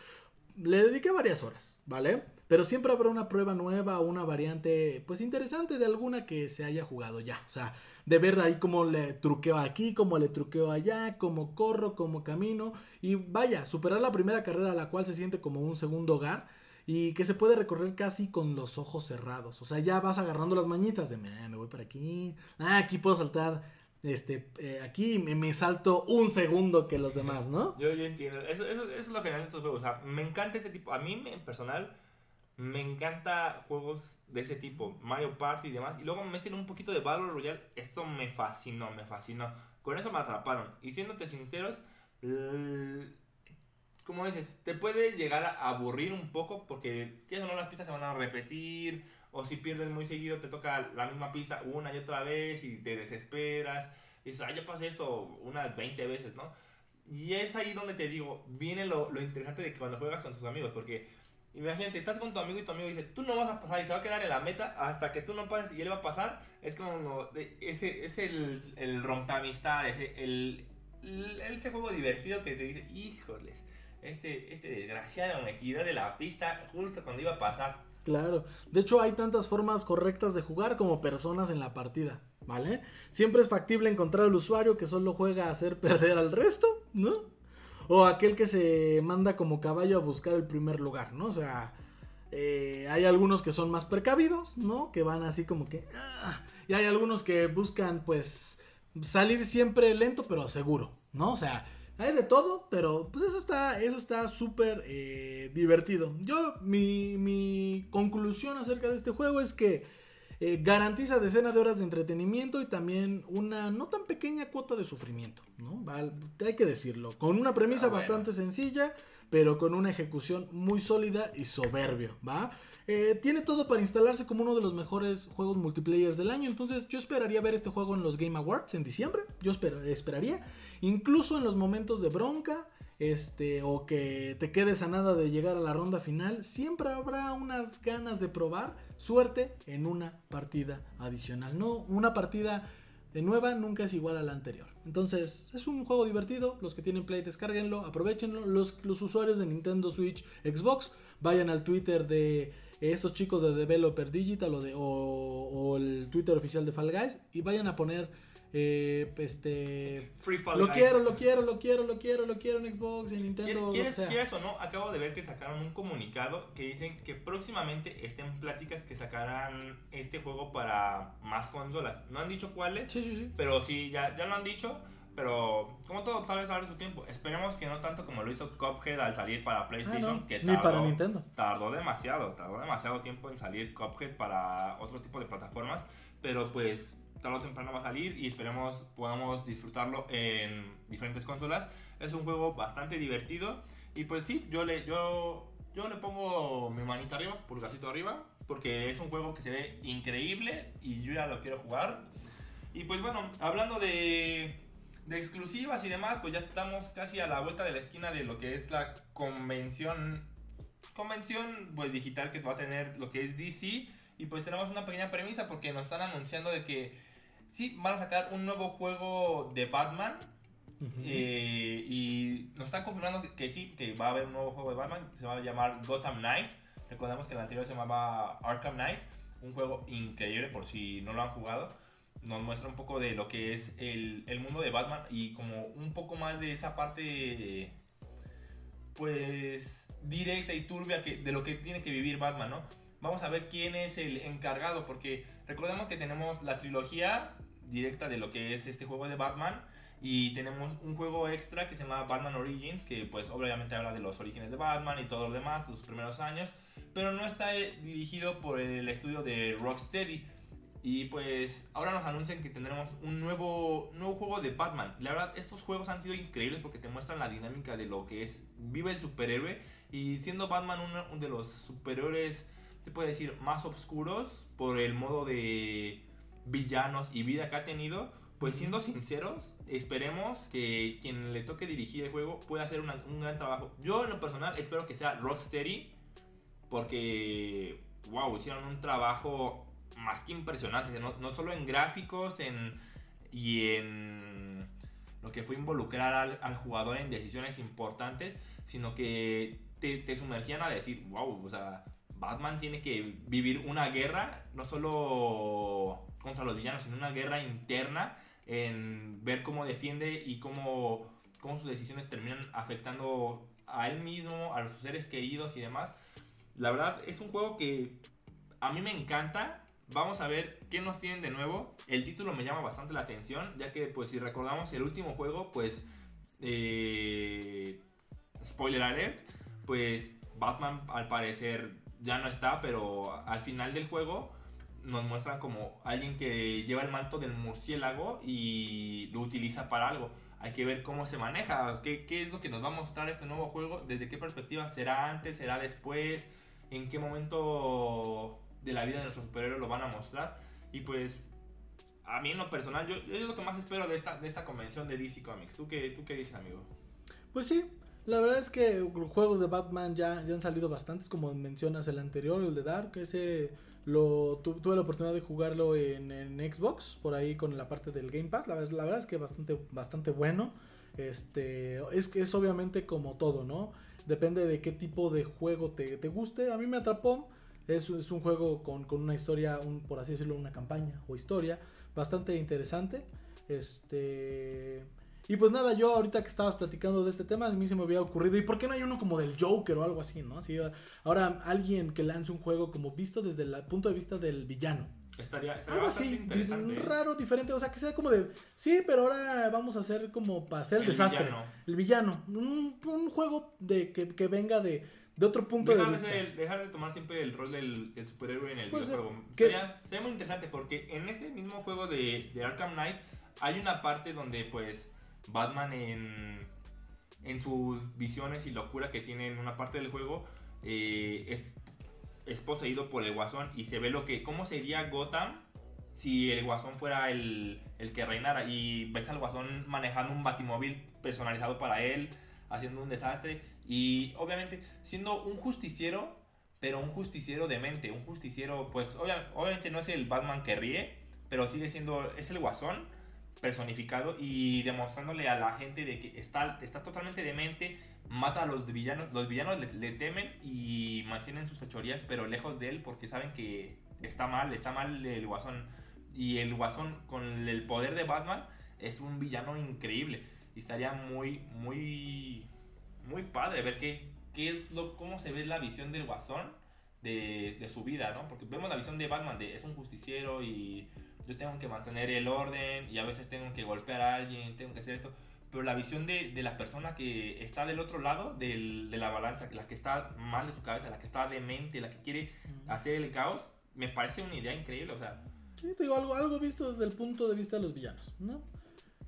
B: Le dediqué varias horas, ¿vale? Pero siempre habrá una prueba nueva una variante pues interesante de alguna que se haya jugado ya. O sea, de ver ahí cómo le truqueo aquí, cómo le truqueo allá, cómo corro, cómo camino. Y vaya, superar la primera carrera la cual se siente como un segundo hogar y que se puede recorrer casi con los ojos cerrados. O sea, ya vas agarrando las mañitas de, "Ah, me voy para aquí, ah, aquí puedo saltar, este, eh, aquí me, me salto un segundo que los demás, ¿no?
A: Yo, yo entiendo. Eso, eso, eso es lo genial de estos juegos. O sea, me encanta ese tipo. A mí, en personal, me encanta juegos de ese tipo. Mario Party y demás. Y luego me meten un poquito de Battle Royale. Esto me fascinó, me fascinó. Con eso me atraparon. Y siéndote sinceros, como dices, te puede llegar a aburrir un poco porque o no las pistas se van a repetir o si pierdes muy seguido te toca la misma pista una y otra vez y te desesperas y dices, ah, ya pasé esto unas 20 veces, ¿no? Y es ahí donde te digo, viene lo, lo interesante de que cuando juegas con tus amigos, porque imagínate, estás con tu amigo y tu amigo dice, tú no vas a pasar y se va a quedar en la meta hasta que tú no pases y él va a pasar, es como, ese es el, el rompeamistades, el, el, ese juego divertido que te dice, híjoles, este, este desgraciado me tiró de la pista justo cuando iba a pasar.
B: Claro. De hecho, hay tantas formas correctas de jugar como personas en la partida, ¿vale? Siempre es factible encontrar al usuario que solo juega a hacer perder al resto, ¿no? O aquel que se manda como caballo a buscar el primer lugar, ¿no? O sea, eh, hay algunos que son más precavidos, ¿no? Que van así como que... ah, y hay algunos que buscan, pues, salir siempre lento pero seguro, ¿no? O sea, hay de todo, pero pues eso está, eso está súper eh, divertido. Yo, mi, mi conclusión acerca de este juego es que eh, garantiza decenas de horas de entretenimiento y también una no tan pequeña cuota de sufrimiento, ¿no? hay que decirlo, con una premisa bastante sencilla, pero con una ejecución muy sólida y soberbio, ¿va? Eh, tiene todo para instalarse como uno de los mejores juegos multiplayer del año. Entonces yo esperaría ver este juego en los Game Awards en diciembre. Yo esperaría. Incluso en los momentos de bronca. Este, o que te quedes a nada de llegar a la ronda final. Siempre habrá unas ganas de probar suerte en una partida adicional. No, una partida de nueva nunca es igual a la anterior. Entonces, es un juego divertido. Los que tienen Play, descárguenlo, aprovechenlo. Los, los usuarios de Nintendo Switch, Xbox, vayan al Twitter de estos chicos de Developer Digital o, de, o, el Twitter oficial de Fall Guys y vayan a poner eh, este lo quiero, lo quiero, lo quiero, lo quiero, lo quiero en Xbox, en Nintendo.
A: ¿Quieres, ¿Quieres o no? Acabo de ver que sacaron un comunicado que dicen que próximamente estén pláticas que sacarán este juego para más consolas. No han dicho cuáles,
B: sí, sí, sí.
A: pero sí, ya, ya lo han dicho. Pero como todo, tal vez abre su tiempo. Esperemos que no tanto como lo hizo Cuphead al salir para PlayStation.
B: Ah,
A: que
B: tardó, Ni para Nintendo.
A: Tardó demasiado, tardó demasiado tiempo en salir Cuphead para otro tipo de plataformas. Pero pues tarde o temprano va a salir y esperemos podamos disfrutarlo en diferentes consolas. Es un juego bastante divertido. Y pues sí, yo le, yo, yo le pongo mi manita arriba, pulgarcito arriba. Porque es un juego que se ve increíble y yo ya lo quiero jugar. Y pues bueno, hablando de de exclusivas y demás, pues ya estamos casi a la vuelta de la esquina de lo que es la convención convención pues digital que va a tener lo que es DC y pues tenemos una pequeña premisa porque nos están anunciando de que sí van a sacar un nuevo juego de Batman eh, y nos están confirmando que, sí, que va a haber un nuevo juego de Batman, se va a llamar Gotham Knight. Recordemos que el anterior se llamaba Arkham Knight, un juego increíble por si no lo han jugado nos muestra un poco de lo que es el, el, mundo de Batman y como un poco más de esa parte pues directa y turbia que, de lo que tiene que vivir Batman, ¿no? Vamos a ver quién es el encargado porque recordemos que tenemos la trilogía directa de lo que es este juego de Batman y tenemos un juego extra que se llama Batman Origins que pues obviamente habla de los orígenes de Batman y todo lo demás, sus primeros años, pero no está dirigido por el estudio de Rocksteady y pues ahora nos anuncian que tendremos un nuevo, nuevo juego de Batman. La verdad, estos juegos han sido increíbles porque te muestran la dinámica de lo que es vive el superhéroe. Y siendo Batman uno, de los superhéroes, se puede decir, más oscuros por el modo de villanos y vida que ha tenido. Pues siendo sinceros, esperemos que quien le toque dirigir el juego pueda hacer un gran trabajo. Yo en lo personal espero que sea Rocksteady. Porque, wow, hicieron un trabajo más que impresionantes, no, no solo en gráficos en, y en lo que fue involucrar al, jugador en decisiones importantes, sino que te, te, sumergían a decir, wow, o sea, Batman tiene que vivir una guerra, no solo contra los villanos, sino una guerra interna en ver cómo defiende y cómo, cómo sus decisiones terminan afectando a él mismo, a sus seres queridos y demás. La verdad es un juego que a mí me encanta Vamos a ver qué nos tienen de nuevo. El título me llama bastante la atención, ya que pues si recordamos el último juego, pues... Eh, spoiler alert, pues Batman al parecer ya no está, pero al final del juego nos muestran como alguien que lleva el manto del murciélago y lo utiliza para algo. Hay que ver cómo se maneja, qué, qué es lo que nos va a mostrar este nuevo juego, desde qué perspectiva será antes, será después, en qué momento de la vida de nuestros superhéroes lo van a mostrar. Y pues, a mí en lo personal, yo, es lo que más espero de esta, de esta convención de DC Comics. ¿Tú qué, ¿Tú qué dices, amigo?
B: Pues sí, la verdad es que juegos de Batman ya, ya han salido bastantes, como mencionas el anterior, el de Dark, ese lo tuve la oportunidad de jugarlo en, en, Xbox, por ahí con la parte del Game Pass, la, la verdad es que bastante, bastante bueno. Este, es que es obviamente como todo, ¿no? Depende de qué tipo de juego te, te guste. A mí me atrapó. Es, es un juego con, con una historia, un, por así decirlo, una campaña o historia bastante interesante. Este. Y pues nada, yo ahorita que estabas platicando de este tema, a mí se me había ocurrido, ¿y por qué no hay uno como del Joker o algo así, no? Así, ahora alguien que lance un juego como visto desde el punto de vista del villano.
A: Estaría, estaría algo así, ¿eh?
B: raro, diferente, o sea, que sea como de, sí, pero ahora vamos a hacer como para hacer el, desastre. El villano. Un, un juego de que, que venga de, de otro punto
A: dejar
B: de vista.
A: De, dejar de tomar siempre el rol del, del superhéroe en el
B: Puede ser
A: videojuego.
B: que-
A: Sería, sería muy interesante porque en este mismo juego de, de Arkham Knight hay una parte donde pues Batman en, en sus visiones y locura que tiene en una parte del juego eh, es, poseído por el guasón y se ve lo que cómo sería Gotham si el guasón fuera el, el que reinara y ves al guasón manejando un batimóvil personalizado para él haciendo un desastre y obviamente siendo un justiciero pero un justiciero demente un justiciero pues obvia- obviamente no es el Batman que ríe pero sigue siendo es el guasón personificado y demostrándole a la gente de que está, está totalmente demente, mata a los villanos, los villanos le, le temen y mantienen sus fechorías pero lejos de él porque saben que está mal, está mal el guasón y el guasón con el poder de Batman es un villano increíble y estaría muy, muy, muy padre ver qué, qué es lo, cómo se ve la visión del guasón de, de su vida, ¿no? Porque vemos la visión de Batman de es un justiciero y yo tengo que mantener el orden y a veces tengo que golpear a alguien, tengo que hacer esto. Pero la visión de, de la persona que está del otro lado del- de la balanza, la que está mal de su cabeza, la que está demente, la que quiere hacer el caos, me parece una idea increíble. O sea,
B: Sí, te digo, algo, algo visto desde el punto de vista de los villanos, ¿no?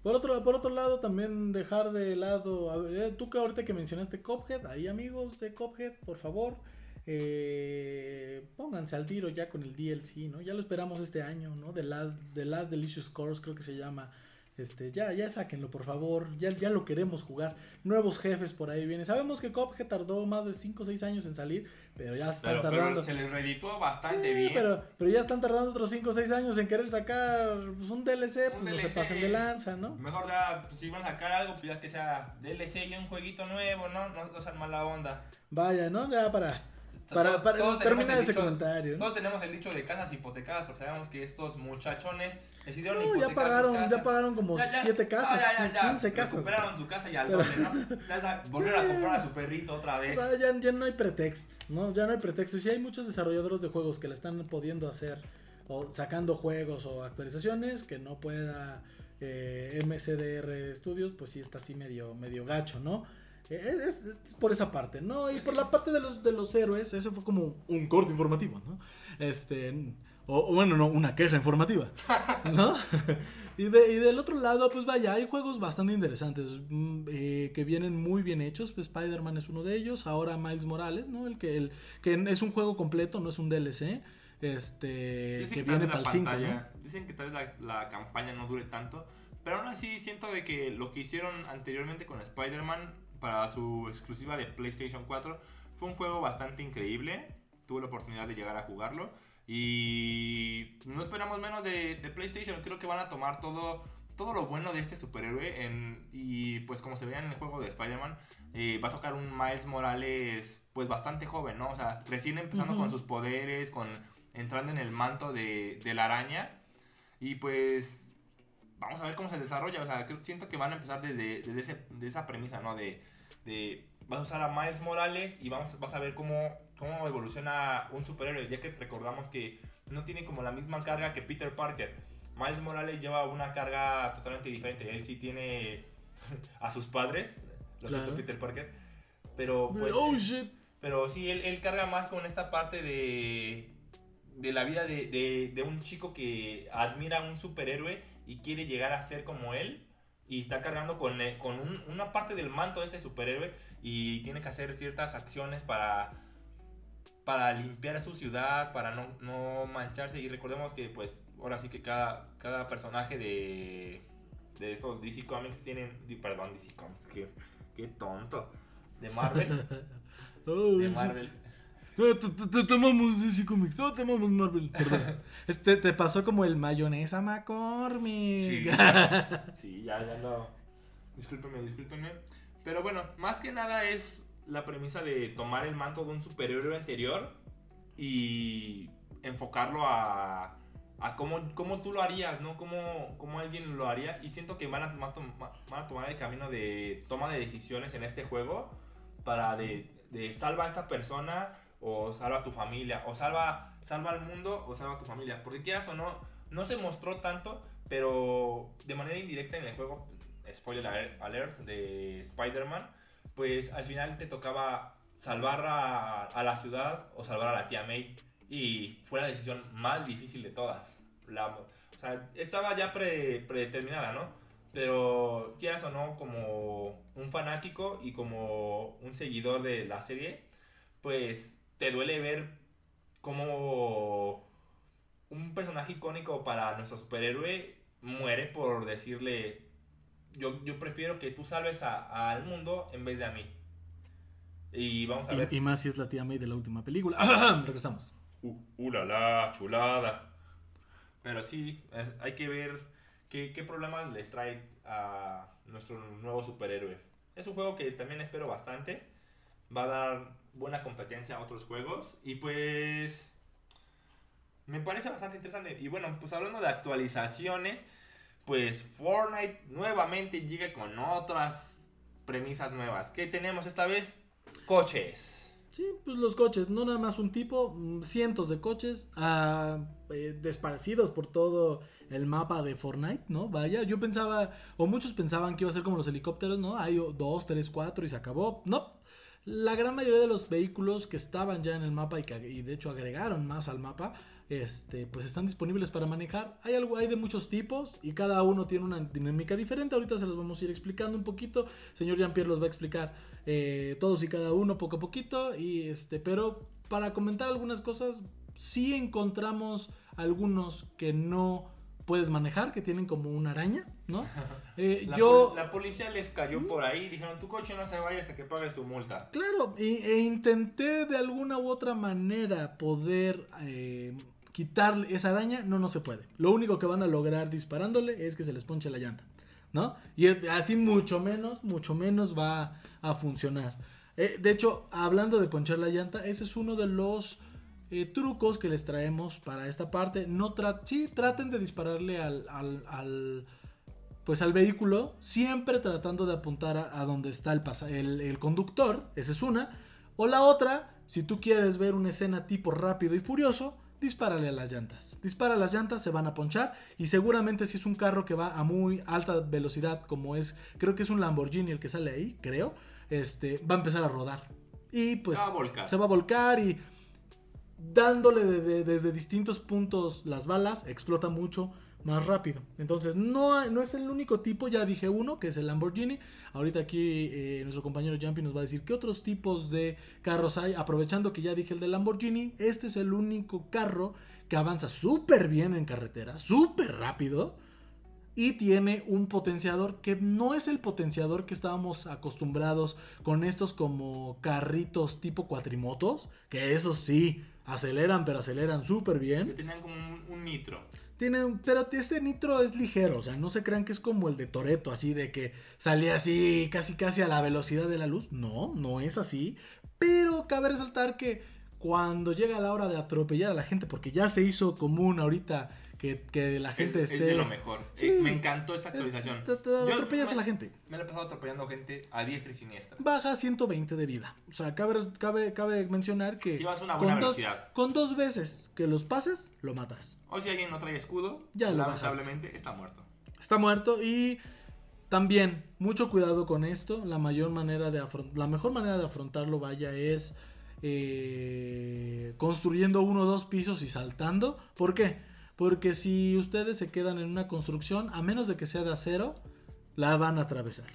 B: Por otro, por otro lado, también dejar de lado. a ver, eh, tú que ahorita que mencionaste Cophead, ahí amigos de Cophead, por favor, eh, pónganse al tiro ya con el DLC, ¿no? Ya lo esperamos este año, ¿no? The Last, The Last Delicious Course, creo que se llama. Este, ya, ya sáquenlo, por favor. Ya, ya lo queremos jugar. Nuevos jefes por ahí vienen. Sabemos que Cophead tardó más de 5 o 6 años en salir, pero ya están
A: pero, pero
B: tardando.
A: se les redituó bastante
B: Sí,
A: bien.
B: Pero, pero ya están tardando otros 5 o 6 años en querer sacar pues, un DLC, pues no se pasen de lanza, ¿no?
A: Mejor ya, pues, si van a sacar algo, pues ya que sea DLC y un jueguito nuevo, ¿no? No, no sean mala onda.
B: Vaya, ¿no? Ya para, para, para terminar ese
A: dicho-
B: comentario.
A: Todos tenemos el dicho de casas hipotecadas porque sabemos que estos muchachones decidieron
B: No,
A: hipotecar
B: ya
A: sus
B: pagaron,
A: casas.
B: ya pagaron como
A: Ya, ya,
B: 7 casas,
A: ya, ya, ya,
B: 15 casas.
A: Recuperaron su casa y al doble, ¿no? Ya, volvieron
B: Sí.
A: a comprar a su perrito otra
B: O
A: vez.
B: sea, ya, ya no hay pretexto, ¿no? Ya no hay pretexto. Y si hay muchos desarrolladores de juegos que la están pudiendo hacer, o sacando juegos o actualizaciones, que no pueda eh, MCDR Studios, pues sí está así medio, medio gacho, ¿no? Es, es por esa parte, ¿no? Y por la parte de los, de los héroes, ese fue como un corte informativo, ¿no? Este, o, o bueno, no, una queja informativa, ¿no? y, de- y del otro lado, pues vaya, hay juegos bastante interesantes mm, eh, que vienen muy bien hechos. Pues Spider-Man es uno de ellos. Ahora Miles Morales, ¿no? El que, el, que es un juego completo, no es un DLC. Este,
A: Dicen
B: que
A: tal
B: viene para el 5, ¿no?
A: pantalla- Dicen que tal vez la, la campaña no dure tanto. Pero aún así siento de que lo que hicieron anteriormente con Spider-Man para su exclusiva de PlayStation 4 fue un juego bastante increíble. Tuve la oportunidad de llegar a jugarlo. Y no esperamos menos de, de PlayStation. Creo que van a tomar todo, todo lo bueno de este superhéroe. En, y pues como se ve en el juego de Spider-Man, eh, va a tocar un Miles Morales pues bastante joven, ¿no? O sea, recién empezando con sus poderes, con entrando en el manto de, de la araña. Y pues vamos a ver cómo se desarrolla. O sea, creo- siento que van a empezar desde, desde ese- de esa premisa, ¿no? De, de vas a usar a Miles Morales y vamos, vas a ver cómo, cómo evoluciona un superhéroe. Ya que recordamos que no tiene como la misma carga que Peter Parker. Miles Morales lleva una carga totalmente diferente. Él sí tiene a sus padres, lo siento. Peter Parker. Pero pues...
B: oh shit.
A: Pero sí, él, él carga más con esta parte de, de la vida de, de- de un chico que admira a un superhéroe y quiere llegar a ser como él. Y está cargando con, eh, con un- una parte del manto de este superhéroe y tiene que hacer ciertas acciones para, para limpiar su ciudad, para no, no mancharse. Y recordemos que pues ahora sí que cada, cada personaje de, de estos DC Comics tienen... Perdón, DC Comics, qué, qué tonto. De Marvel.
B: Oh,
A: De. Marvel.
B: Eh, te, tomamos DC Comics, oh, te amamos Marvel. Perdón. Este te pasó como el mayonesa
A: Sí,
B: McCormick.
A: ya, sí, ya, ya no. Discúlpenme, discúlpenme. Pero bueno, más que nada es la premisa de tomar el manto de un superhéroe anterior y enfocarlo a, a cómo, cómo tú lo harías, ¿no? Cómo, cómo alguien lo haría. Y siento que van a, tomar, van a tomar el camino de toma de decisiones en este juego para de, de salva a esta persona o salva a tu familia o salva, salva al mundo o salva a tu familia. Porque quieras o no, no se mostró tanto, pero de manera indirecta en el juego, spoiler alert de Spider-Man, pues al final te tocaba salvar a, a la ciudad o salvar a la tía May. Y fue la decisión más difícil de todas. La, o sea, estaba ya pre- predeterminada, ¿no? Pero quieras o no, como un fanático y como un seguidor de la serie, pues te duele ver cómo un personaje icónico para nuestro superhéroe muere por decirle, yo, yo prefiero que tú salves a- al mundo en vez de a mí. Y vamos a ver.
B: Y, y más si es la tía May de la última película. Regresamos.
A: Uh, uh, la, la, chulada. Pero sí, eh, hay que ver qué, qué problemas les trae a nuestro nuevo superhéroe. Es un juego que también espero bastante. Va a dar buena competencia a otros juegos. Y pues. Me parece bastante interesante. Y bueno, pues hablando de actualizaciones. Pues Fortnite nuevamente llega con otras premisas nuevas. ¿Qué tenemos esta vez? Coches.
B: Sí, pues los coches, no nada más un tipo, mm, cientos de coches ah, eh, desparcidos por todo el mapa de Fortnite, ¿no? Vaya, yo pensaba, o muchos pensaban que iba a ser como los helicópteros, ¿no? Hay dos, tres, cuatro y se acabó. No, la gran mayoría de los vehículos que estaban ya en el mapa y que de hecho agregaron más al mapa, este, pues están disponibles para manejar. Hay algo, hay de muchos tipos y cada uno tiene una dinámica diferente. Ahorita se los vamos a ir explicando un poquito. Señor Jean-Pierre los va a explicar eh, todos y cada uno poco a poquito. Y este, pero para comentar algunas cosas, sí encontramos algunos que no puedes manejar, que tienen como una araña, ¿no? Eh,
A: La,
B: yo,
A: pol- la policía les cayó por ahí. Dijeron: Tu coche no se vaya hasta que pagues tu multa.
B: Claro, e, e intenté de alguna u otra manera poder eh, quitarle esa araña, no, no se puede. Lo único que van a lograr disparándole es que se les ponche la llanta, ¿no? Y así mucho menos, mucho menos va a funcionar. Eh, de hecho, hablando de ponchar la llanta, ese es uno de los eh, trucos que les traemos para esta parte. No tra sí, traten de dispararle al, al- al- pues al vehículo, siempre tratando de apuntar a, a donde está el, el, el conductor, esa es una. O la otra, si tú quieres ver una escena tipo rápido y furioso, dispárale a las llantas. Dispara a las llantas, se van a ponchar y seguramente si es un carro que va a muy alta velocidad, como es, creo que es un Lamborghini el que sale ahí, creo, este, va a empezar a rodar. Y pues
A: Se va a volcar.
B: se va a volcar y dándole de- de- desde distintos puntos las balas, explota mucho más rápido. Entonces, no, no es el único tipo, ya dije uno, que es el Lamborghini. Ahorita aquí eh, nuestro compañero Jumpy nos va a decir qué otros tipos de carros hay. Aprovechando que ya dije el de Lamborghini, este es el único carro que avanza súper bien en carretera, súper rápido. Y tiene un potenciador que no es el potenciador que estábamos acostumbrados con estos como carritos tipo cuatrimotos. Que esos sí, aceleran, pero aceleran súper bien.
A: tenían como un, un nitro.
B: Tiene, un- pero este nitro es ligero, o sea, no se crean que es como el de Toreto, así de que salía así casi casi a la velocidad de la luz. No, no es así. Pero cabe resaltar que cuando llega la hora de atropellar a la gente, porque ya se hizo común ahorita que, que la gente
A: es,
B: esté...
A: es de lo mejor.
B: Sí.
A: Me encantó esta actualización.
B: Es- te- te
A: Yo
B: atropellas
A: me-
B: a la gente.
A: Me la he pasado atropellando gente a diestra y siniestra.
B: Baja 120 de vida. O sea, cabe, cabe, cabe mencionar que
A: Si vas a una buena
B: con, dos,
A: velocidad.
B: con dos veces que los pases, lo matas.
A: O si alguien no trae escudo,
B: Ya lo
A: lamentablemente está muerto.
B: Está muerto y también mucho cuidado con esto. La mayor manera de afron- la mejor manera de afrontarlo, vaya, es eh, construyendo uno o dos pisos y saltando. ¿Por qué? Porque si ustedes se quedan en una construcción, a menos de que sea de acero, la van a atravesar.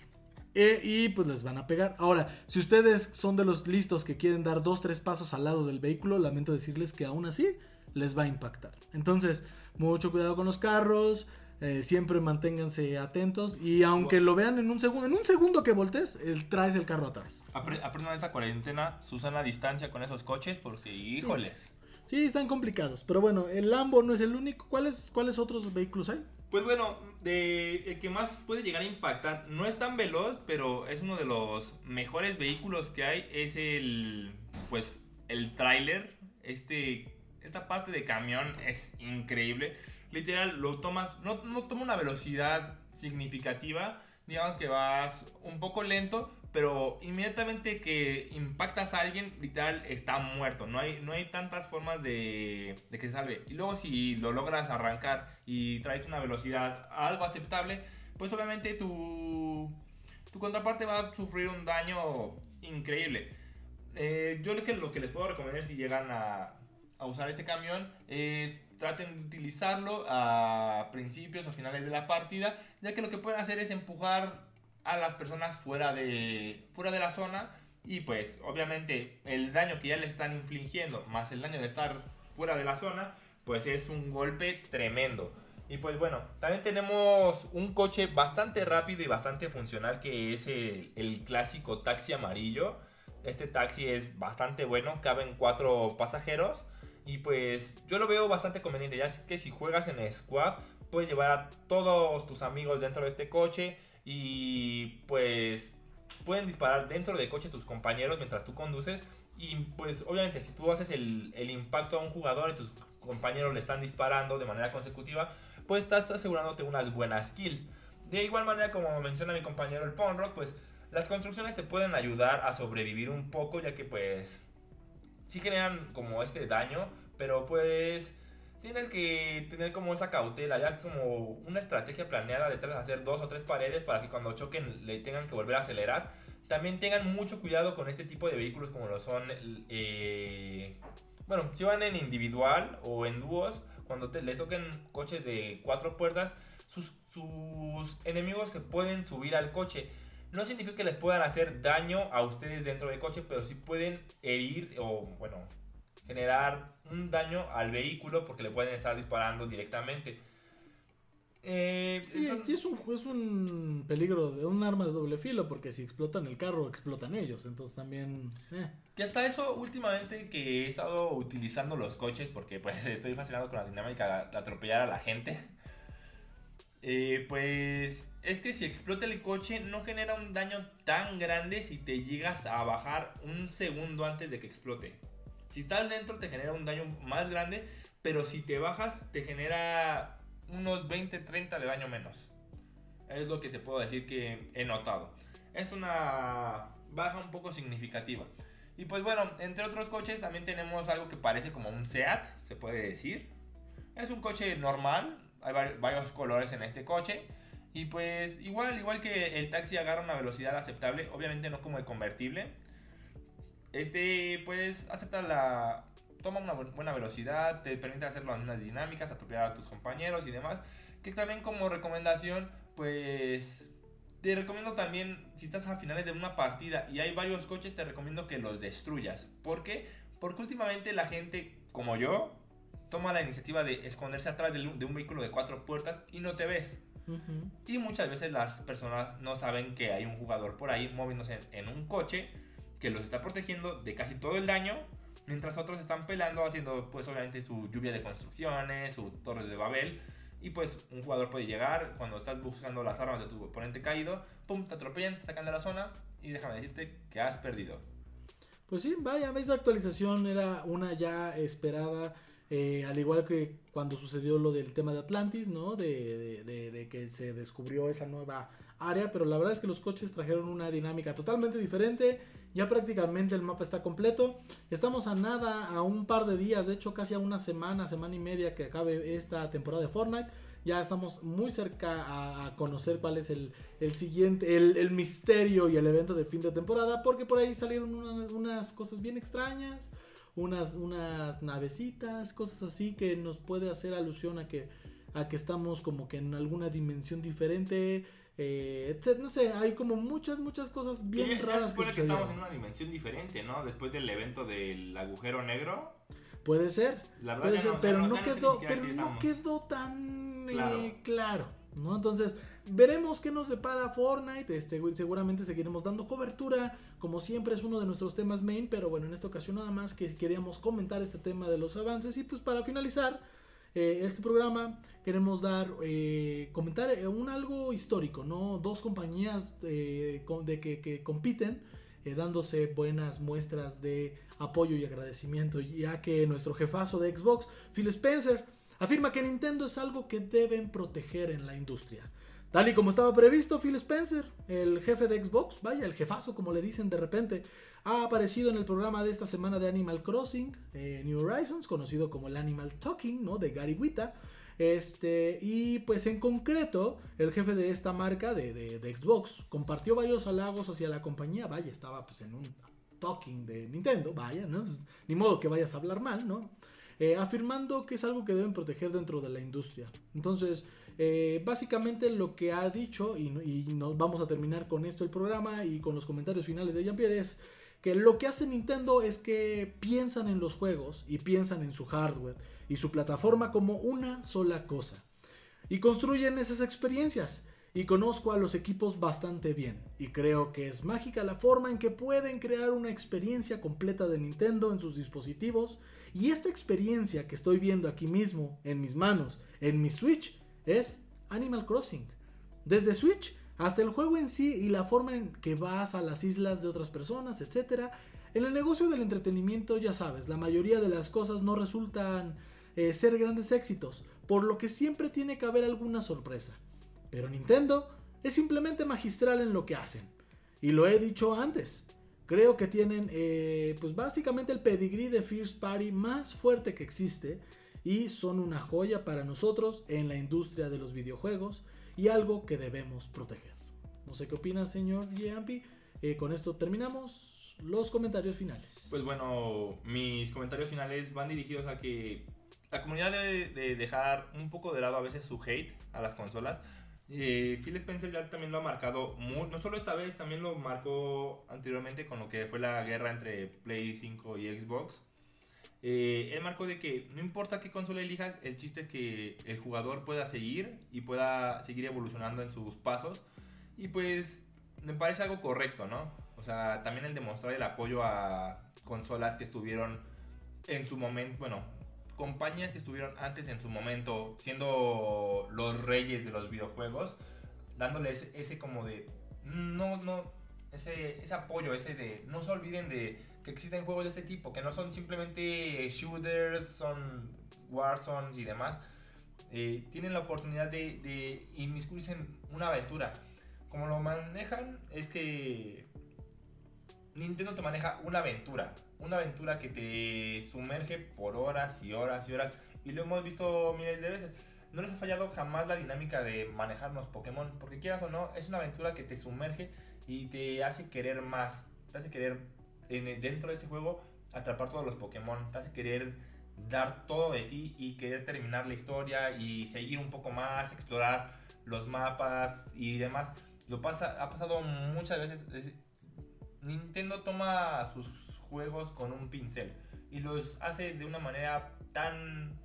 B: E- y pues les van a pegar. Ahora, si ustedes son de los listos que quieren dar dos, tres pasos al lado del vehículo, lamento decirles que aún así les va a impactar. Entonces, mucho cuidado con los carros. eh, siempre manténganse atentos. Y aunque lo vean en un segundo, en un segundo que voltees, el, traes el carro atrás.
A: Apre- aprendan esta cuarentena, Susana distancia con esos coches, porque híjoles.
B: Sí, están complicados. Pero bueno, el Lambo no es el único. ¿Cuáles, cuáles otros vehículos hay?
A: Pues bueno, de, el que más puede llegar a impactar, no es tan veloz, pero es uno de los mejores vehículos que hay, es el, pues, el tráiler. Este, esta parte de camión es increíble. Literal, lo tomas, no, no toma una velocidad significativa, digamos que vas un poco lento, pero inmediatamente que impactas a alguien, literal, está muerto. No hay, no hay tantas formas de, de que se salve. Y luego si lo logras arrancar y traes una velocidad algo aceptable, pues obviamente tu, tu contraparte va a sufrir un daño increíble. Eh, yo lo que, lo que les puedo recomendar si llegan a, a usar este camión es traten de utilizarlo a principios o finales de la partida, ya que lo que pueden hacer es empujar a las personas fuera de, fuera de la zona y pues obviamente el daño que ya le están infligiendo, más el daño de estar fuera de la zona, pues es un golpe tremendo. Y pues bueno, también tenemos un coche bastante rápido y bastante funcional que es el, el clásico taxi amarillo. Este taxi es bastante bueno, caben cuatro pasajeros. Y pues yo lo veo bastante conveniente, ya que si juegas en squad, puedes llevar a todos tus amigos dentro de este coche y pues pueden disparar dentro del coche tus compañeros mientras tú conduces. Y pues obviamente si tú haces el, el impacto a un jugador y tus compañeros le están disparando de manera consecutiva, pues estás asegurándote unas buenas kills. De igual manera, como menciona mi compañero el Ponrock, pues las construcciones te pueden ayudar a sobrevivir un poco, ya que pues sí generan como este daño, pero pues tienes que tener como esa cautela, ya como una estrategia planeada detrás de hacer dos o tres paredes para que cuando choquen le tengan que volver a acelerar. También tengan mucho cuidado con este tipo de vehículos como lo son, eh, bueno, si van en individual o en dúos, cuando te, les toquen coches de cuatro puertas, sus, sus enemigos se pueden subir al coche. No significa que les puedan hacer daño a ustedes dentro del coche, pero sí pueden herir o, bueno, generar un daño al vehículo porque le pueden estar disparando directamente.
B: Eh, y, es, un, es un peligro de un arma de doble filo porque si explotan el carro, explotan ellos. Entonces también... Eh.
A: Que hasta eso últimamente que he estado utilizando los coches porque pues estoy fascinado con la dinámica de atropellar a la gente. Eh, pues es que si explota el coche no genera un daño tan grande si te llegas a bajar un segundo antes de que explote. Si estás dentro te genera un daño más grande, pero si te bajas te genera unos 20, 30 de daño menos. Es lo que te puedo decir que he notado. Es una baja un poco significativa. Y pues bueno, entre otros coches también tenemos algo que parece como un SEAT, se puede decir. Es un coche normal, hay varios colores en este coche. Y pues igual, igual que el taxi agarra una velocidad aceptable, obviamente no como el convertible. Este pues acepta la, toma una buena velocidad, te permite hacer las mismas dinámicas, atropellar a tus compañeros y demás. Que también como recomendación, pues te recomiendo también, si estás a finales de una partida y hay varios coches, te recomiendo que los destruyas. ¿Por qué? Porque últimamente la gente, como yo, toma la iniciativa de esconderse atrás de un vehículo de cuatro puertas y no te ves. Y muchas veces las personas no saben que hay un jugador por ahí moviéndose en un coche que los está protegiendo de casi todo el daño Mientras otros están peleando, haciendo pues obviamente su lluvia de construcciones, sus torres de Babel. Y pues un jugador puede llegar cuando estás buscando las armas de tu oponente caído, pum, te atropellan, te sacan de la zona y déjame decirte que has perdido.
B: Pues sí, vaya, esa actualización era una ya esperada, eh, al igual que cuando sucedió lo del tema de Atlantis, ¿no? De, que se descubrió esa nueva área, pero la verdad es que los coches trajeron una dinámica totalmente diferente ya prácticamente el mapa está completo. Estamos a nada, a un par de días, de hecho casi a una semana, semana y media que acabe esta temporada de Fortnite. Ya estamos muy cerca a, conocer cuál es el, siguiente, el, misterio y el evento de fin de temporada, porque por ahí salieron unas cosas bien extrañas, unas, unas navecitas, cosas así que nos puede hacer alusión a que, a que estamos como que en alguna dimensión diferente eh, no sé, hay como muchas, muchas cosas bien raras.
A: Se que, estamos en una dimensión diferente, ¿no? Después del evento del agujero negro.
B: Puede ser, puede ser, pero no, quedó, pero no quedó tan eh, claro. ¿no? Entonces, veremos qué nos depara Fortnite. Este, seguramente seguiremos dando cobertura. Como siempre, es uno de nuestros temas main. Pero bueno, en esta ocasión nada más que queríamos comentar este tema de los avances. Y pues para finalizar, eh, este programa queremos dar, eh, comentar eh, un algo histórico, ¿no? Dos compañías de que, que, compiten, dándose buenas muestras de apoyo y agradecimiento, ya que nuestro jefazo de Xbox, Phil Spencer, afirma que Nintendo es algo que deben proteger en la industria. Tal y como estaba previsto, Phil Spencer, el jefe de Xbox, vaya, el jefazo como le dicen de repente, ha aparecido en el programa de esta semana de Animal Crossing, New Horizons, conocido como el Animal Talking, ¿no? De Gary Wita. Este, y pues en concreto, el jefe de esta marca de, Xbox compartió varios halagos hacia la compañía. Vaya, estaba pues en un talking de Nintendo, vaya, ¿no? Pues, ni modo que vayas a hablar mal, ¿no? Eh, afirmando que es algo que deben proteger dentro de la industria. Entonces, eh, básicamente lo que ha dicho, y, y, nos vamos a terminar con esto el programa y con los comentarios finales de Jean-Pierre, es que lo que hace Nintendo es que piensan en los juegos y piensan en su hardware y su plataforma como una sola cosa. Y construyen esas experiencias. Y conozco a los equipos bastante bien. Y creo que es mágica la forma en que pueden crear una experiencia completa de Nintendo en sus dispositivos. Y esta experiencia que estoy viendo aquí mismo, en mis manos, en mi Switch, es Animal Crossing. Desde Switch hasta el juego en sí y la forma en que vas a las islas de otras personas, etc. En el negocio del entretenimiento, ya sabes, la mayoría de las cosas no resultan eh, ser grandes éxitos, por lo que siempre tiene que haber alguna sorpresa. Pero Nintendo es simplemente magistral en lo que hacen. Y lo he dicho antes. Creo que tienen, eh, pues básicamente el pedigrí de First Party más fuerte que existe. Y son una joya para nosotros en la industria de los videojuegos y algo que debemos proteger. No sé qué opina, señor Yampi. Eh, con esto terminamos los comentarios finales.
A: Pues bueno, mis comentarios finales van dirigidos a que la comunidad debe de dejar un poco de lado a veces su hate a las consolas. Eh, Phil Spencer ya también lo ha marcado, no solo esta vez, también lo marcó anteriormente con lo que fue la guerra entre Play 5 y Xbox. Eh, él marcó de que no importa qué consola elijas, el chiste es que el jugador pueda seguir y pueda seguir evolucionando en sus pasos. Y pues me parece algo correcto, ¿no? O sea, también el demostrar el apoyo a consolas que estuvieron en su momento, bueno, compañías que estuvieron antes en su momento siendo los reyes de los videojuegos, dándoles ese como de, no, no, ese, ese apoyo, ese de, no se olviden de que existen juegos de este tipo, que no son simplemente shooters, son Warzones y demás. Eh, tienen la oportunidad de, de inmiscuirse en una aventura. Como lo manejan es que Nintendo te maneja una aventura una aventura que te sumerge por horas y horas y horas. Y lo hemos visto miles de veces. No les ha fallado jamás la dinámica de manejar los Pokémon. Porque quieras o no, es una aventura que te sumerge y te hace querer más. Te hace querer en, dentro de ese juego atrapar todos los Pokémon. Te hace querer dar todo de ti y querer terminar la historia y seguir un poco más, explorar los mapas y demás. Lo pasa, ha pasado muchas veces. Nintendo toma sus juegos con un pincel y los hace de una manera tan,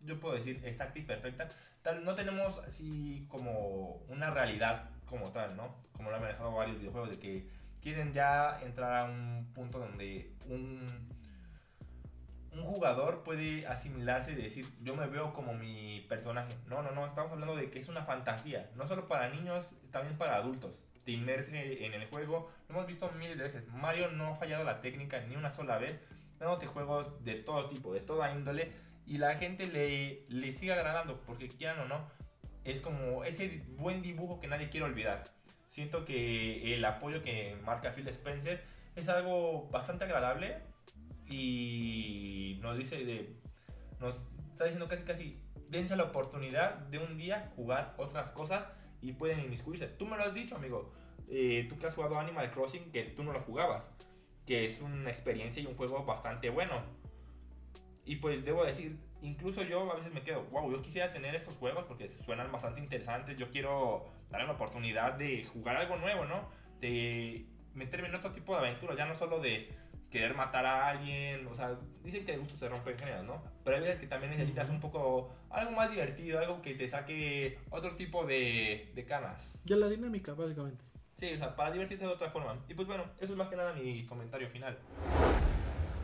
A: yo puedo decir, exacta y perfecta. Tal, no tenemos así como una realidad como tal, ¿no? Como lo han manejado varios videojuegos, de que quieren ya entrar a un punto donde un, un jugador puede asimilarse y decir, yo me veo como mi personaje. No, no, no, estamos hablando de que es una fantasía, no solo para niños, también para adultos te inmerse en el juego. Lo hemos visto miles de veces. Mario no ha fallado la técnica ni una sola vez, dándote juegos de todo tipo, de toda índole, y la gente le, le sigue agradando, porque quieran o no, es como ese buen dibujo que nadie quiere olvidar. Siento que el apoyo que marca Phil Spencer es algo bastante agradable y nos dice de nos está diciendo casi casi dense la oportunidad de un día jugar otras cosas y pueden inmiscuirse. Tú me lo has dicho, amigo. Eh, tú que has jugado Animal Crossing, que tú no lo jugabas. Que es una experiencia y un juego bastante bueno. Y pues debo decir, incluso yo a veces me quedo, wow, yo quisiera tener estos juegos porque suenan bastante interesantes. Yo quiero darle la oportunidad de jugar algo nuevo, ¿no? De meterme en otro tipo de aventuras, ya no solo de querer matar a alguien, o sea, dicen que el gusto se rompe en general, ¿no? Pero hay veces que también necesitas un poco, algo más divertido, algo que te saque otro tipo de, de canas.
B: Ya la dinámica, básicamente.
A: Sí, o sea, para divertirte de otra forma. Y pues bueno, eso es más que nada mi comentario final.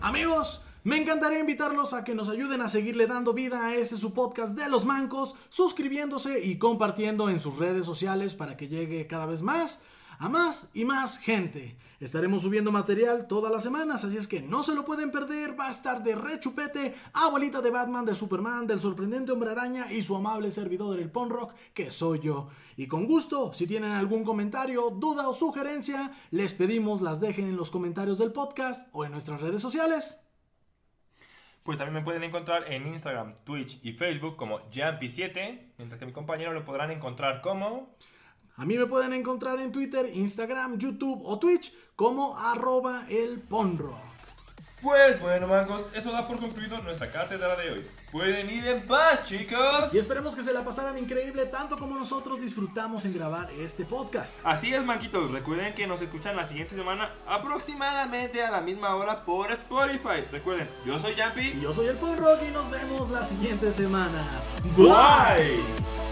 B: Amigos, me encantaría invitarlos a que nos ayuden a seguirle dando vida a este su podcast de los mancos, suscribiéndose y compartiendo en sus redes sociales para que llegue cada vez más a más y más gente. Estaremos subiendo material todas las semanas, así es que no se lo pueden perder. Va a estar de rechupete, abuelita de Batman, de Superman, del sorprendente hombre araña y su amable servidor del punk rock, que soy yo. Y con gusto, si tienen algún comentario, duda o sugerencia, les pedimos las dejen en los comentarios del podcast o en nuestras redes sociales.
A: Pues también me pueden encontrar en Instagram, Twitch y Facebook como Jumpy7, mientras que mi compañero lo podrán encontrar como
B: A mí me pueden encontrar en Twitter, Instagram, YouTube o Twitch como arroba el ponrock.
A: Pues bueno, mancos, eso da por concluido nuestra cátedra de hoy. Pueden ir en paz, chicos.
B: Y esperemos que se la pasaran increíble tanto como nosotros disfrutamos en grabar este podcast.
A: Así es, manquitos. Recuerden que nos escuchan la siguiente semana aproximadamente a la misma hora por Spotify. Recuerden, yo soy Yampi.
B: Y yo soy el ponrock y nos vemos la siguiente semana.
A: Bye.